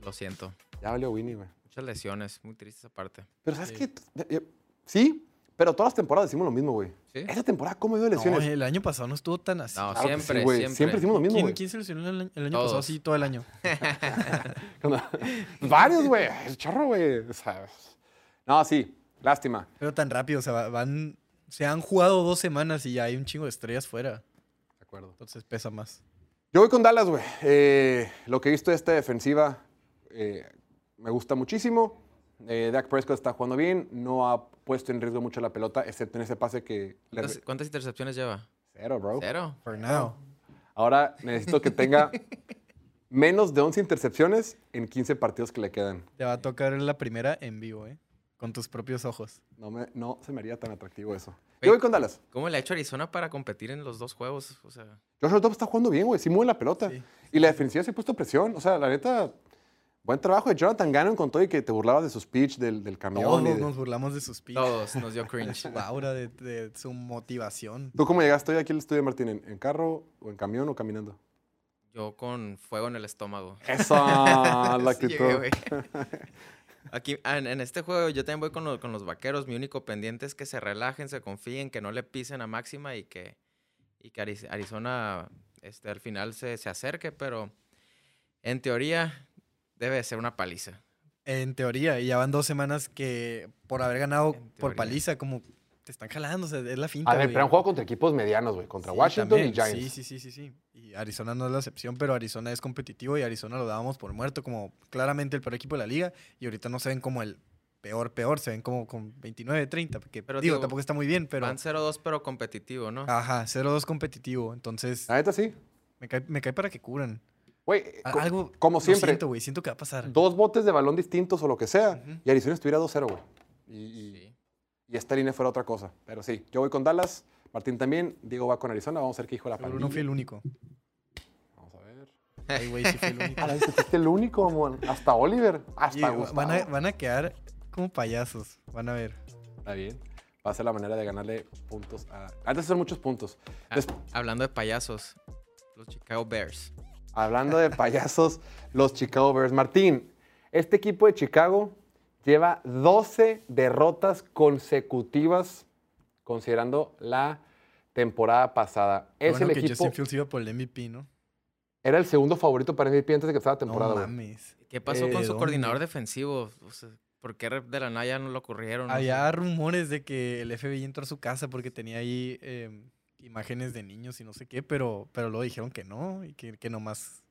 Lo siento. Ya valió Winnie, güey. Muchas lesiones. Muy triste esa parte. Pero ¿sabes Sí. qué? Sí, Pero todas las temporadas decimos lo mismo, güey. ¿Sí? Esta temporada, ¿cómo ha ido de No, lesiones? el año pasado no estuvo tan así. No, Claro que siempre, sí, güey. siempre. Siempre decimos lo mismo, ¿Quién, güey. quién se lesionó el, año- el año pasado? Sí, todo el año. Varios, güey. Es chorro, güey. O sea, No, sí. Lástima. Pero tan rápido, o sea, va- van... Se han jugado dos semanas y ya hay un chingo de estrellas fuera. De acuerdo. Entonces pesa más. Yo voy con Dallas, güey. Eh, lo que he visto de esta defensiva eh, me gusta muchísimo. Eh, Dak Prescott está jugando bien. No ha puesto en riesgo mucho la pelota, excepto en ese pase que... le- ¿Cuántas, cuántas intercepciones lleva? Cero, bro. Cero. For now. Ahora necesito que tenga menos de 11 intercepciones en 15 partidos que le quedan. Te va a tocar la primera en vivo, ¿eh? Con tus propios ojos. No, me, no se me haría tan atractivo eso. Yo voy con Dallas. ¿Cómo le ha hecho Arizona para competir en los dos juegos? O sea, Joshua Dobbs está jugando bien, güey. Sí mueve la pelota. Sí. Y la defensiva se ha puesto presión. O sea, la neta, buen trabajo de Jonathan Gannon con todo y que te burlabas de su speech del, del camión. Todos de- nos burlamos de sus pies. todos nos dio cringe. Su aura, de, de su motivación. ¿Tú cómo llegaste hoy aquí al estudio, Martín? ¿En, en carro o en camión o caminando? Yo con fuego en el estómago. Eso, la actitud. llegué. Aquí, en, en este juego, yo también voy con, lo- con los vaqueros. Mi único pendiente es que se relajen, se confíen, que no le pisen a máxima y que, y que Ariz- Arizona este, al final se, se acerque. Pero en teoría, debe de ser una paliza. En teoría, y ya van dos semanas que por haber ganado por paliza, como te están jalando, o sea, es la finta. A ver, güey. pero han jugado contra equipos medianos, güey. Contra Sí, Washington también. y Giants. Sí, sí, sí, sí, sí. Y Arizona no es la excepción, pero Arizona es competitivo y Arizona lo dábamos por muerto como claramente el peor equipo de la liga y ahorita no se ven como el peor, peor, se ven como con 29-30, porque Pero, digo, digo, tampoco está muy bien, pero... Van 0-2, pero competitivo, ¿no? Ajá, 0-2 competitivo, entonces neta sí. me, cae, me cae para que cubran. Güey, Algo, como lo siempre, siento, güey, siento que va a pasar. dos botes de balón distintos o lo que sea, y Arizona estuviera 2-0, güey. Y, Sí. y esta línea fuera otra cosa. Pero sí, yo voy con Dallas, Martín también, Diego va con Arizona, vamos a ver qué hijo de la pandilla. no fui el único. Vamos a ver. Ay, güey, sí fui el único. Ah, ¿viste? Fuiste el único, mon. Hasta Oliver, hasta Y Gustavo. van, a, van a quedar como payasos, van a ver. Está bien. Va a ser la manera de ganarle puntos a... Antes son muchos puntos. Ah, hablando de payasos, los Chicago Bears. Hablando de payasos, los Chicago Bears. Martín, este equipo de Chicago lleva 12 derrotas consecutivas considerando la temporada pasada. Es Bueno, el que equipo... Justin Fields iba por el MVP, ¿no? Era el segundo favorito para MVP antes de que empezara la temporada, no mames. ¿Qué pasó Eh, con su ¿dónde? coordinador defensivo? O sea, ¿Por qué de la nada ya no lo ocurrieron? Había rumores de que el FBI entró a su casa porque tenía ahí eh, imágenes de niños y no sé qué, pero, pero luego dijeron que no y que, que nomás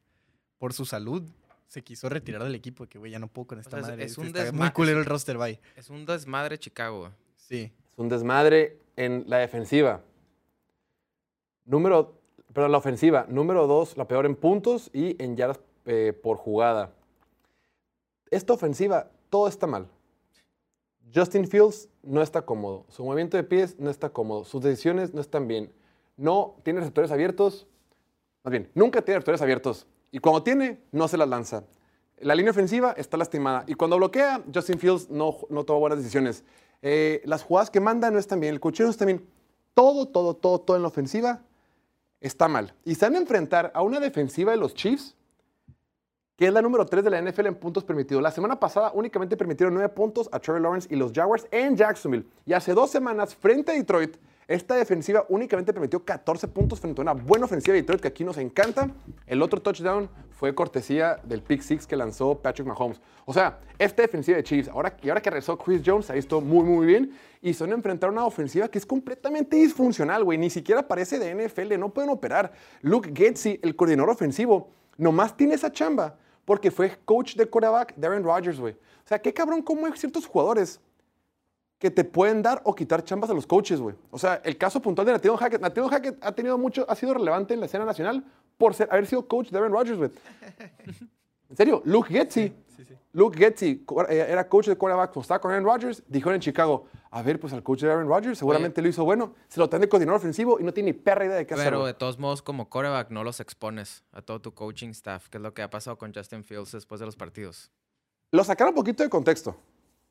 por su salud se quiso retirar del equipo, que güey, ya no puedo con esta sea, madre. es un Está desma- muy culero el roster, bye. Es un desmadre Chicago. Sí. Es un desmadre en la defensiva. Número, perdón, la ofensiva. Número dos, la peor en puntos y en yardas eh, por jugada. Esta ofensiva, todo está mal. Justin Fields no está cómodo. Su movimiento de pies no está cómodo. Sus decisiones no están bien. No tiene receptores abiertos. Más bien, nunca tiene receptores abiertos. Y cuando tiene, no se las lanza. La línea ofensiva está lastimada. Y cuando bloquea, Justin Fields no, no toma buenas decisiones. Eh, las jugadas que manda no están bien. El cochero está bien. Todo, todo, todo, todo en la ofensiva está mal. Y se van a enfrentar a una defensiva de los Chiefs, que es la número 3 de la NFL en puntos permitidos. La semana pasada únicamente permitieron 9 puntos a Trevor Lawrence y los Jaguars en Jacksonville. Y hace dos semanas, frente a Detroit, esta defensiva únicamente permitió 14 puntos frente a una buena ofensiva de Detroit que aquí nos encanta. El otro touchdown fue cortesía del pick six que lanzó Patrick Mahomes. O sea, esta defensiva de Chiefs, ahora, y ahora que regresó Chris Jones, ha visto muy, muy bien. Y son a enfrentar una ofensiva que es completamente disfuncional, güey. Ni siquiera parece de NFL, no pueden operar. Luke Getzi, el coordinador ofensivo, nomás tiene esa chamba porque fue coach de quarterback de Aaron Rodgers, güey. O sea, qué cabrón cómo hay ciertos jugadores que te pueden dar o quitar chambas a los coaches, güey. O sea, el caso puntual de Nathaniel Hackett. Nathaniel Hackett ha tenido mucho, ha sido relevante en la escena nacional por ser, haber sido coach de Aaron Rodgers, güey. En serio, Luke Getzi. Luke Getzi eh, era coach de quarterback cuando estaba con Aaron Rodgers. Dijeron en Chicago, a ver, pues al coach de Aaron Rodgers seguramente lo hizo bueno. Se lo traen de coordinador ofensivo y no tiene ni perra idea de qué hacer. Pero de todos modos, como quarterback, no los expones a todo tu coaching staff, que es lo que ha pasado con Justin Fields después de los partidos. Lo sacaron un poquito de contexto,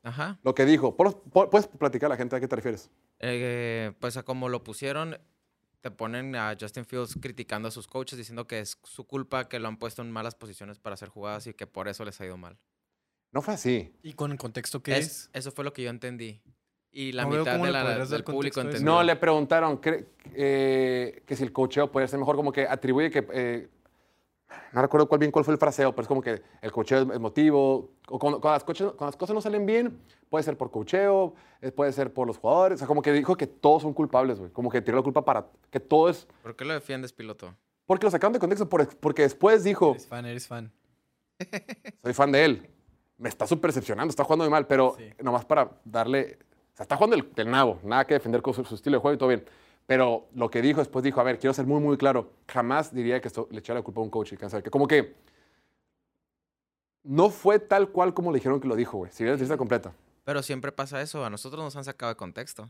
Ajá. lo que dijo. ¿Puedes platicar a la gente a qué te refieres? Eh, pues a como lo pusieron, te ponen a Justin Fields criticando a sus coaches, diciendo que es su culpa que lo han puesto en malas posiciones para hacer jugadas y que por eso les ha ido mal. No fue así. ¿Y con el contexto que Es- es? Eso fue lo que yo entendí. Y la No mitad de la- del público entendió. No, le preguntaron eh, que si el cocheo podía ser mejor, como que atribuye que... eh, no recuerdo cuál bien cuál fue el fraseo, pero es como que el cocheo es motivo. O cuando, cuando las coche- cuando las cosas no salen bien, puede ser por cocheo, eh, puede ser por los jugadores. O sea, como que dijo que todos son culpables, güey. Como que tiró la culpa para que todo es... ¿Por qué lo defiendes, piloto? Porque lo sacaron de contexto, por- porque después dijo... Eres fan, eres fan. soy fan de él. Me está súper decepcionando, está jugando muy mal, pero Sí. nomás para darle. O sea, está jugando el, del nabo, nada que defender con su, su estilo de juego y todo bien. Pero lo que dijo después dijo: A ver, quiero ser muy, muy claro. Jamás diría que esto le echara la culpa a un coach y. Que como que no fue tal cual como le dijeron que lo dijo, güey. Si vieron la entrevista completa. Pero siempre pasa eso. A nosotros nos han sacado de contexto.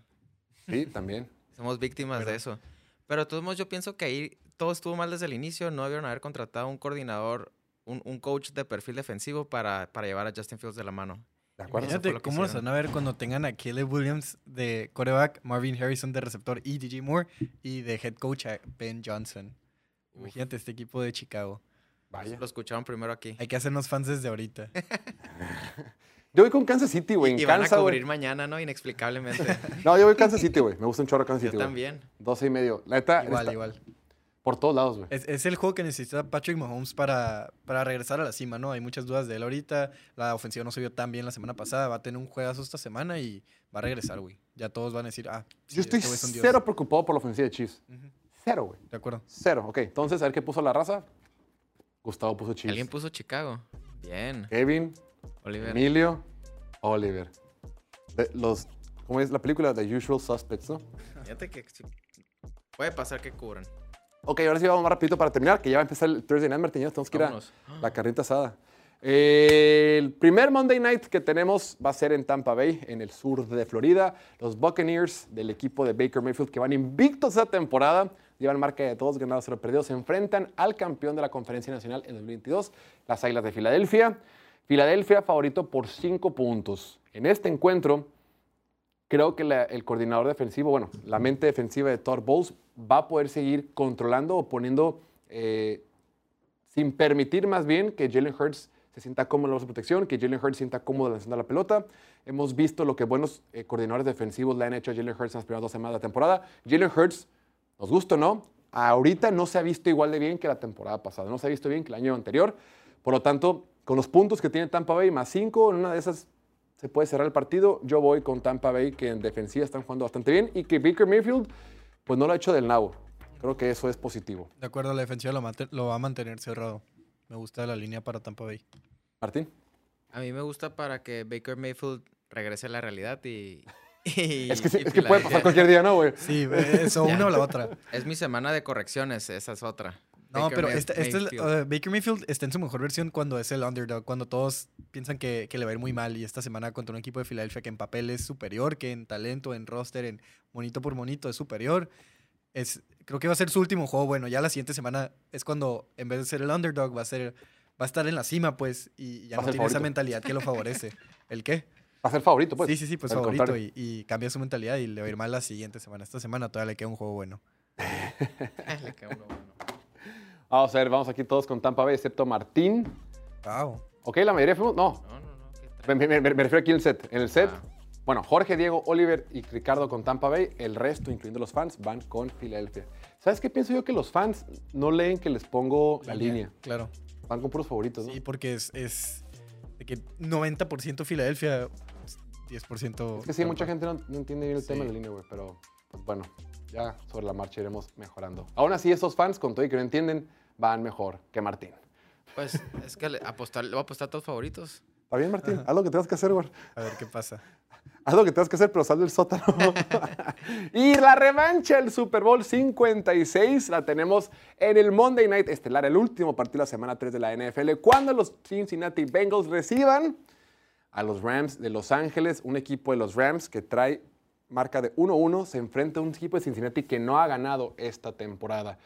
Sí, también. Somos víctimas de eso. Pero de todos modos, yo pienso que ahí todo estuvo mal desde el inicio. No debieron haber contratado un coordinador, un, un coach de perfil defensivo para, para llevar a Justin Fields de la mano. ¿De acuerdo? Imagínate lo cómo van a ver cuando tengan a Caleb Williams de quarterback, Marvin Harrison de receptor y DJ Moore y de head coach a Ben Johnson. Imagínate este equipo de Chicago. Vaya. Lo escucharon primero aquí. Hay que hacernos fans desde ahorita. Yo voy con Kansas City, güey. Y van a Kansas, cubrir mañana, ¿no? Inexplicablemente. No, yo voy Kansas City, güey. Me gusta un chorro Kansas Yo City, güey. también. 12 y medio. La neta, Igual, está igual. Por todos lados, güey. Es, es el juego que necesita Patrick Mahomes para, para regresar a la cima, ¿no? Hay muchas dudas de él ahorita. La ofensiva no se vio tan bien la semana pasada. Va a tener un juegazo esta semana y va a regresar, güey. Ya todos van a decir, ah, sí, Yo estoy este es cero preocupado por la ofensiva de Chiefs. Cero, güey. De acuerdo. Cero. Ok, entonces, a ver qué puso la raza. Gustavo puso Chiefs. Alguien puso Chicago. Bien. Kevin, Oliver. Emilio, Oliver. De- los, ¿Cómo es la película? The Usual Suspects, ¿no? Fíjate que puede pasar que cubran. Ok, ahora sí vamos más rapidito para terminar, que ya va a empezar el Thursday Night, Martín. ya Tenemos que ir a la carrita asada. Eh, el primer Monday Night que tenemos va a ser en Tampa Bay, en el sur de Florida. Los Buccaneers del equipo de Baker Mayfield, que van invictos esta temporada, llevan marca de todos ganados, cero perdidos, se enfrentan al campeón de la Conferencia Nacional en 2022, las Águilas de Filadelfia. Filadelfia favorito por cinco puntos. En este encuentro, creo que la- el coordinador defensivo, bueno, la mente defensiva de Todd Bowles va a poder seguir controlando o poniendo, eh, sin permitir más bien que Jalen Hurts se sienta cómodo en la de protección, que Jalen Hurts se sienta cómodo lanzando la pelota. Hemos visto lo que buenos eh, coordinadores defensivos le han hecho a Jalen Hurts en las primeras dos semanas de la temporada. Jalen Hurts, nos gusta o no, ahorita no se ha visto igual de bien que la temporada pasada, no se ha visto bien que el año anterior. Por lo tanto, con los puntos que tiene Tampa Bay, más cinco, en una de esas se puede cerrar el partido. Yo voy con Tampa Bay, que en defensiva están jugando bastante bien y que Baker Mayfield, pues no lo ha hecho del nabo. Creo que eso es positivo. De acuerdo, la defensiva lo, va a mantener cerrado. Me gusta la línea para Tampa Bay. Martín. A mí me gusta para que Baker Mayfield regrese a la realidad y. y- Es que, sí, y es que puede pasar cualquier día, ¿no, güey? Sí, eso una o la otra. Es mi semana de correcciones, esa es otra. No, Baker pero este, este es- uh, Baker Mayfield está en su mejor versión cuando es el underdog, cuando todos piensan que, que le va a ir muy mal. Y esta semana contra un equipo de Filadelfia que en papel es superior, que en talento, en roster, en monito por monito es superior. Es, creo que va a ser su último juego. Bueno, ya la siguiente semana es cuando en vez de ser el underdog va a ser va a estar en la cima, pues, y ya no tiene esa favorito. mentalidad que lo favorece. ¿El qué? Va a ser favorito, pues. sí, sí, sí, pues favorito. Y, y cambia su mentalidad y le va a ir mal la siguiente semana. Esta semana todavía le queda un juego bueno. Le queda uno bueno. Vamos a ver, vamos aquí todos con Tampa Bay, excepto Martín. Wow. Ok, la mayoría fuimos. No, No, no, no. me, me- me- me refiero aquí en el set. En el set, Ah. bueno, Jorge, Diego, Oliver y Ricardo con Tampa Bay. El resto, incluyendo los fans, van con Filadelfia. ¿Sabes qué pienso yo? Que los fans no leen que les pongo la línea. Claro. Van con puros favoritos, ¿no? Sí, porque es, es de que 90% Filadelfia, 10%. Es que sí, mucha gente no, no entiende bien el Sí. tema de la línea, güey. Pero, pues bueno, ya sobre la marcha iremos mejorando. Aún así, esos fans, con todo y que no entienden, van mejor que Martín. Pues es que le, apostar, le voy a apostar a todos favoritos. ¿Está bien, Martín? Haz lo que tengas que hacer, güey. A ver qué pasa. Haz lo que tengas que hacer, pero sal del sótano. y la revancha del Super Bowl 56 la tenemos en el Monday Night Estelar, el último partido de la semana 3 de la NFL, cuando los Cincinnati Bengals reciban a los Rams de Los Ángeles, un equipo de los Rams que trae marca de 1-1, se enfrenta a un equipo de Cincinnati que no ha ganado esta temporada.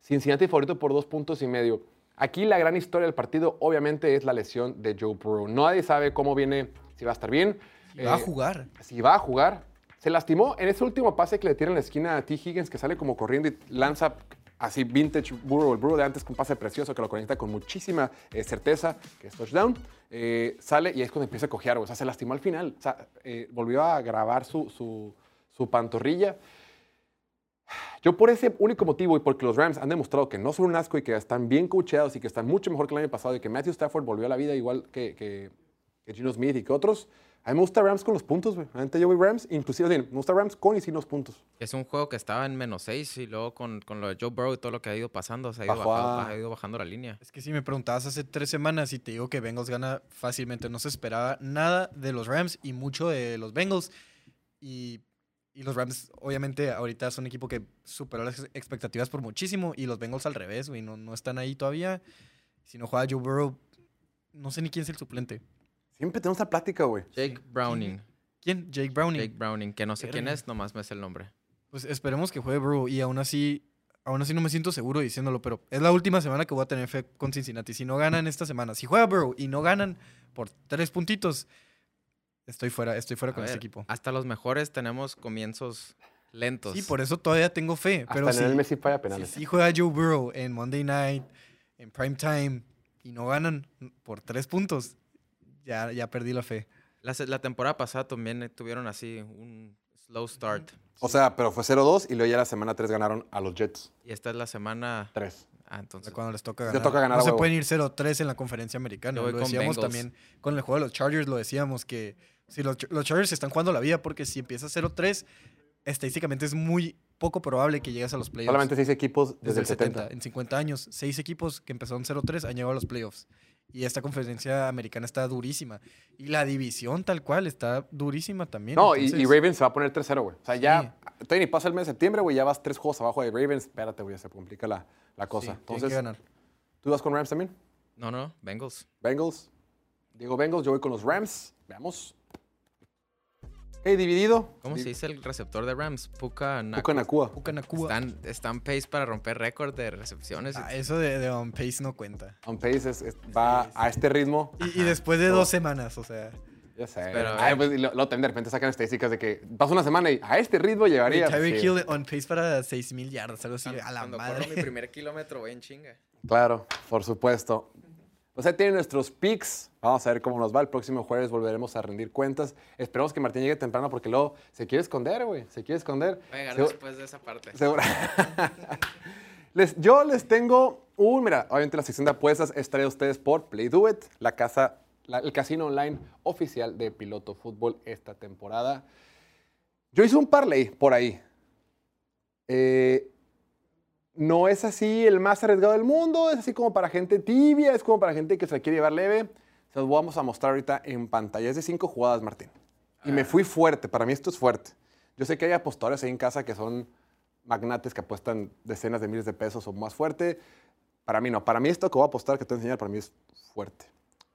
Cincinnati favorito por dos puntos y medio. Aquí la gran historia del partido obviamente es la lesión de Joe Burrow. Nadie sabe cómo viene, si va a estar bien. Va a Eh, jugar. si va a jugar. Se lastimó en ese último pase que le tira en la esquina a T. Higgins, que sale como corriendo y lanza así vintage Burrow, el Burrow de antes con pase precioso que lo conecta con muchísima eh, certeza, que es touchdown. Eh, sale y es cuando empieza a cojear. O sea, se lastimó al final. O sea, eh, volvió a grabar su, su, su pantorrilla. Yo por ese único motivo y porque los Rams han demostrado que no son un asco y que están bien coacheados y que están mucho mejor que el año pasado y que Matthew Stafford volvió a la vida igual que, que, que Gino Smith y que otros, a mí me gusta Rams con los puntos, güey. Realmente yo voy Rams, inclusive me gusta Rams con y sin los puntos. Es un juego que estaba en menos 6 y luego con, con lo de Joe Burrow y todo lo que ha ido pasando, se ha ido, Bajó bajado- a- ha ido bajando la línea. Es que si me preguntabas hace tres semanas y te digo que Bengals gana fácilmente, no se esperaba nada de los Rams y mucho de los Bengals. Y, y los Rams, obviamente, ahorita son un equipo que superó las ex- expectativas por muchísimo. Y los Bengals al revés, güey, no, no están ahí todavía. Si no juega Joe Burrow, no sé ni quién es el suplente. Siempre tenemos esta plática, güey. Jake Browning. ¿Quién? Jake Browning. Jake Browning, que no sé quién es, nomás me sé el nombre. Pues esperemos que juegue Burrow y aún así, aún así no me siento seguro diciéndolo, pero es la última semana que voy a tener fe con Cincinnati. Si no ganan esta semana, si juega Burrow y no ganan por tres puntitos, estoy fuera, estoy fuera A con este ver, equipo. Hasta los mejores tenemos comienzos lentos. Sí, por eso todavía tengo fe, pero Hasta si, en el Messi falla si penales. sí juega Joe Burrow en Monday Night, en prime time y no ganan por tres puntos, ya, ya perdí la fe. La, la temporada pasada también eh, tuvieron así un slow start. O sea, pero fue 0-2 y luego ya la semana 3 ganaron a los Jets. Y esta es la semana... 3. Ah, entonces... cuando les toca Les ganar. toca ganar no se pueden ir 0-3 en la conferencia americana. Lo decíamos Bengals. también con el juego de los Chargers, lo decíamos que si los, los Chargers están jugando la vida porque si empieza 0-3, estadísticamente es muy poco probable que llegues a los playoffs. Solamente 6 equipos desde, desde el 70. En 50 años, seis equipos que empezaron 0-3 han llegado a los playoffs. Y esta conferencia americana está durísima. Y la división tal cual está durísima también. No, y, y Ravens se va a poner 3-0, güey. O sea, ya, Sí. todavía ni pasa el mes de septiembre, güey, ya vas tres juegos abajo de Ravens. Espérate, güey, se complica la, la sí, cosa. tienen Entonces, que ganar. ¿tú vas con Rams también? No, no, Bengals. Bengals. Diego Bengals, yo voy con los Rams. Veamos. Ok, dividido. ¿Cómo Di- se dice el receptor de Rams? Puka Nakua. Puka Nakua. Puka Nakua. Están, están pace para romper récord de recepciones. Ah, eso de, de on pace no cuenta. On pace es- es- va a este ritmo. Y, y después de dos semanas, o sea. Ya sé. Pero, Ay, pues, y lo- también de repente sacan estadísticas de que pasa una semana y a este ritmo llegaría. Tyreek Sí, Hill on pace para 6000 yardas, algo así. Cuando- A la cuando madre. corro mi primer kilómetro voy en chinga. Claro, por supuesto. O sea, tienen nuestros picks. Vamos a ver cómo nos va. El próximo jueves volveremos a rendir cuentas. Esperemos que Martín llegue temprano porque luego se quiere esconder, güey. Se quiere esconder. Voy a Segu- después de esa parte. Seguro. les, yo les tengo un, mira, obviamente la sección de apuestas es traída a ustedes por Play Do It, la casa, la- el casino online oficial de Piloto Fútbol esta temporada. Yo hice un parlay por ahí. Eh, no es así el más arriesgado del mundo, es así como para gente tibia, es como para gente que se la quiere llevar leve. Se los vamos a mostrar ahorita en pantalla. Es de cinco jugadas, Martín. Y me fui fuerte, para mí esto es fuerte. Yo sé que hay apostadores ahí en casa que son magnates que apuestan decenas de miles de pesos o más fuerte. Para mí no, para mí esto que voy a apostar, que te voy a enseñar, para mí es fuerte.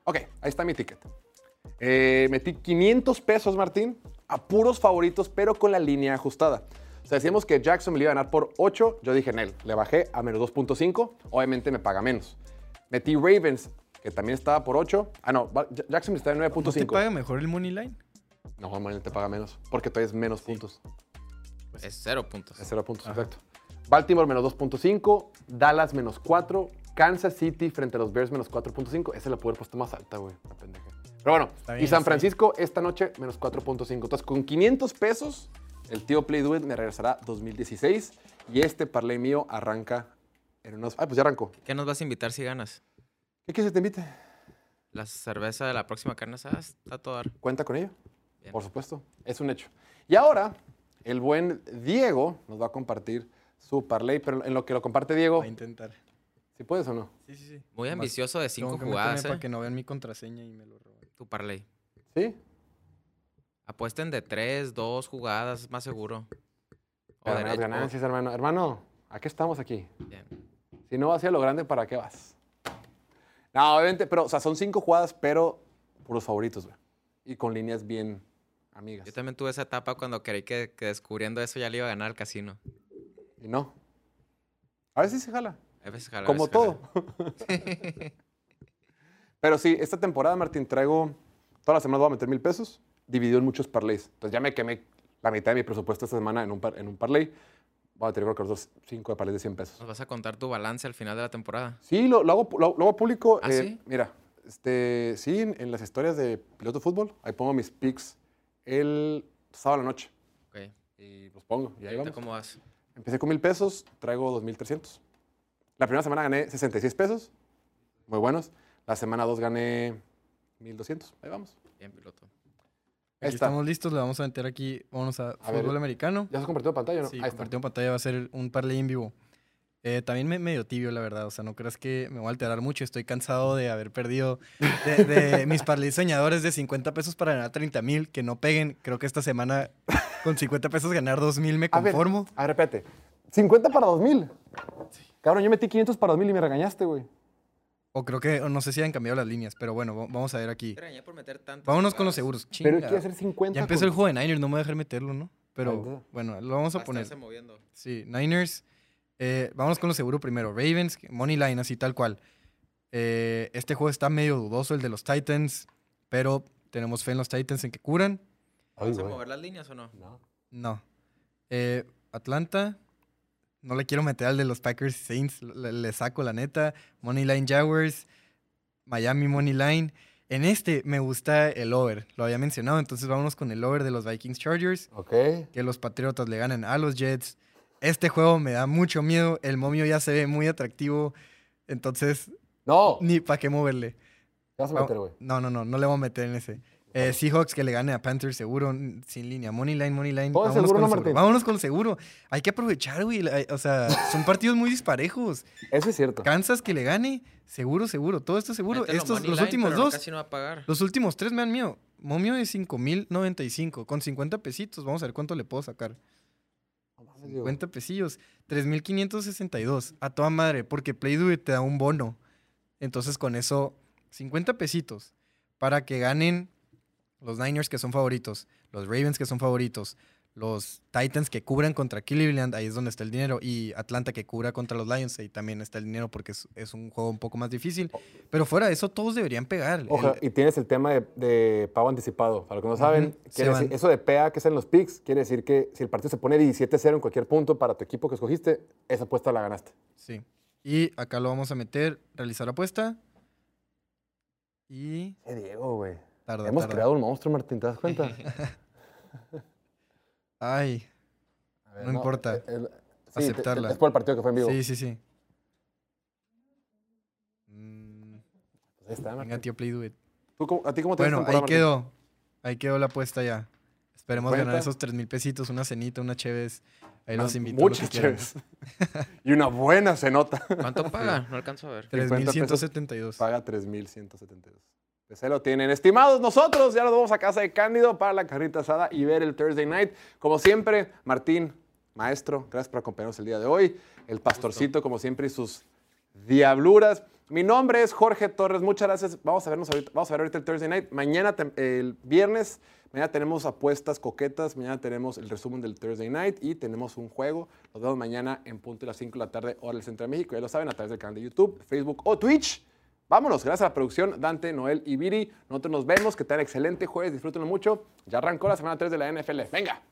Ok, ahí está mi ticket. Eh, metí 500 pesos, Martín, a puros favoritos, pero con la línea ajustada. O sea, decíamos que Jackson me iba a ganar por 8, yo dije en él, le bajé a menos 2.5, obviamente me paga menos. Metí Ravens, que también estaba por 8. Ah, no, Jackson está en ¿No te 9.5. paga mejor el money line? No, normalmente te paga menos, porque todavía es menos puntos. Es cero puntos. Es 0 puntos, exacto. Baltimore menos 2.5, Dallas menos 4, Kansas City frente a los Bears menos 4.5. Esa la pude haber puesto más alta, güey, la pendeja. Pero bueno, Está y bien, San sí. Francisco esta noche menos 4.5. Entonces, con 500 pesos, el tío Play Do It me regresará 2016 y este parlay mío arranca en unos... Ah, pues ya arrancó. ¿Qué nos vas a invitar si ganas? ¿Qué quieres que te invite? La cerveza de la próxima carne asada está a todo dar. ¿Cuenta con ello? Bien. Por supuesto, es un hecho. Y ahora, el buen Diego nos va a compartir su parlay, pero en lo que lo comparte Diego, Va a intentar. si puedes o no. Sí, sí, sí. Muy ambicioso de tengo cinco que jugadas, Para ¿eh? que no vean mi contraseña y me lo roben. Tu parlay. ¿Sí? Apuesten de tres, dos jugadas, es más seguro. O Pero derecho- ganancias, hermano. Hermano, ¿a qué estamos aquí? Bien. Si no vas a lo grande, ¿para qué vas? No, obviamente, pero, o sea, son cinco jugadas, pero por los favoritos, güey. Y con líneas bien amigas. Yo también tuve esa etapa cuando creí que, que descubriendo eso ya le iba a ganar al casino. Y no. A veces se jala. A veces jala, Como veces jala. todo. pero sí, esta temporada, Martín, traigo. Todas las semanas voy a meter mil pesos, dividido en muchos parlays. Entonces ya me quemé la mitad de mi presupuesto esta semana en un, par- en un parlay. Voy a tener creo que los dos cinco de parlays de 100 pesos. ¿Nos vas a contar tu balance al final de la temporada? Sí, lo, lo hago, lo, lo hago público. ¿Ah, eh, sí? Mira, este, sí, en, en las historias de piloto de fútbol, ahí pongo mis picks el sábado a la noche. Ok. Y los pongo, y ahí ¿Ahorita vamos. cómo vas? Empecé con mil pesos, traigo 2,300. La primera semana gané 66 pesos, muy buenos. La semana 2 gané 1,200. Ahí vamos. Bien, piloto. Aquí estamos listos, le vamos a meter aquí, vámonos a, A ver. fútbol americano. ¿Ya se ha convertido en pantalla no? Sí, Ahí está. compartido en pantalla va a ser un parlay en vivo. Eh, también me, medio tibio, la verdad. O sea, no creas que me voy a alterar mucho. Estoy cansado de haber perdido de, de mis parlays soñadores de 50 pesos para ganar 30 mil. Que no peguen. Creo que esta semana con 50 pesos ganar 2 mil me A ver, conformo. A ver, repete. 50 para 2,000. Cabrón, yo metí 500 para 2,000 y me regañaste, güey. O creo que, no sé si han cambiado las líneas, pero bueno, va- vamos a ver aquí. Por meter Vámonos con los seguros. Pero Chinga. quiere hacer 50 Ya empezó el juego de Niners, no me voy a dejar meterlo, ¿no? Pero bueno, lo vamos Va a a poner. moviendo. Sí, Niners. Eh, vamos con lo seguro primero. Ravens, Money Line, así tal cual. Eh, este juego está medio dudoso, el de los Titans, pero tenemos fe en los Titans en que curan. ¿Vas a mover las líneas o no? No. No. Eh, Atlanta, no le quiero meter al de los Packers y Saints, le, le saco la neta. Money Line Jaguars, Miami Money Line. En este me gusta el over, lo había mencionado, entonces vámonos con el over de los Vikings Chargers. Ok. que los Patriotas le ganen a los Jets. Este juego me da mucho miedo. El momio ya se ve muy atractivo. Entonces, No. ni para qué moverle. ¿Qué vas a meter, güey? No, no, no, no le voy a meter en ese. Eh, Seahawks que le gane a Panthers seguro, sin línea. Money line, money line. Vámonos seguro, con ¿no, seguro. Vámonos con lo seguro. Hay que aprovechar, güey. O sea, son partidos muy disparejos. Eso es cierto. Kansas que le gane, seguro, seguro. Todo esto seguro. Mételo Estos, money los line, últimos dos. casi no va a pagar. Los últimos tres me dan miedo. Momio de 5.095 con 50 pesitos. Vamos a ver cuánto le puedo sacar. 50 pesillos. 3.562. A toda madre, porque Play Do It te da un bono. Entonces con eso, 50 pesitos para que ganen los Niners que son favoritos, los Ravens que son favoritos, los Titans que cubran contra Cleveland, ahí es donde está el dinero, y Atlanta que cubra contra los Lions, ahí también está el dinero porque es, es un juego un poco más difícil. Pero fuera de eso, todos deberían pegar. Ojo, El- y tienes el tema de, de pago anticipado. Para los que no saben, decir- eso de PA que es en los picks, quiere decir que si el partido se pone 17-0 en cualquier punto para tu equipo que escogiste, esa apuesta la ganaste. Sí. Y acá lo vamos a meter, realizar apuesta. Y Eh, Diego, güey. Tarda, Hemos tarda. creado un monstruo, Martín, ¿te das cuenta? Ay, A ver, No importa. el- el- sí, Aceptarla. Es por el partido que fue en vivo. sí, sí, sí. Mm, Pues ahí está, venga, Martín. tío, play do it. ¿Tú cómo- ¿A ti cómo te Bueno, ahí Martín? quedó. Ahí quedó la apuesta ya. Esperemos ganar esos 3 mil pesitos, una cenita, una chévez. Ahí los invito. Muchas chéves. y una buena se nota. ¿Cuánto paga? No alcanzo a ver. 3.172. Paga 3.172. Pues ahí lo tienen. Estimados, nosotros ya nos vamos a casa de Cándido para la carnita asada y ver el Thursday Night. Como siempre, Martín, maestro, gracias por acompañarnos el día de hoy. El pastorcito, como siempre, y sus diabluras. Mi nombre es Jorge Torres, muchas gracias. Vamos a vernos ahorita, vamos a ver ahorita el Thursday Night. Mañana, el viernes, mañana tenemos apuestas coquetas, mañana tenemos el resumen del Thursday Night y tenemos un juego. Nos vemos mañana en punto de las 5 de la tarde, hora del centro de México. Ya lo saben, a través del canal de YouTube, Facebook o Twitch. Vámonos, gracias a la producción, Dante, Noel y Viri. Nosotros nos vemos, que tengan excelente jueves, disfrútenlo mucho. Ya arrancó la semana 3 de la NFL. ¡Venga!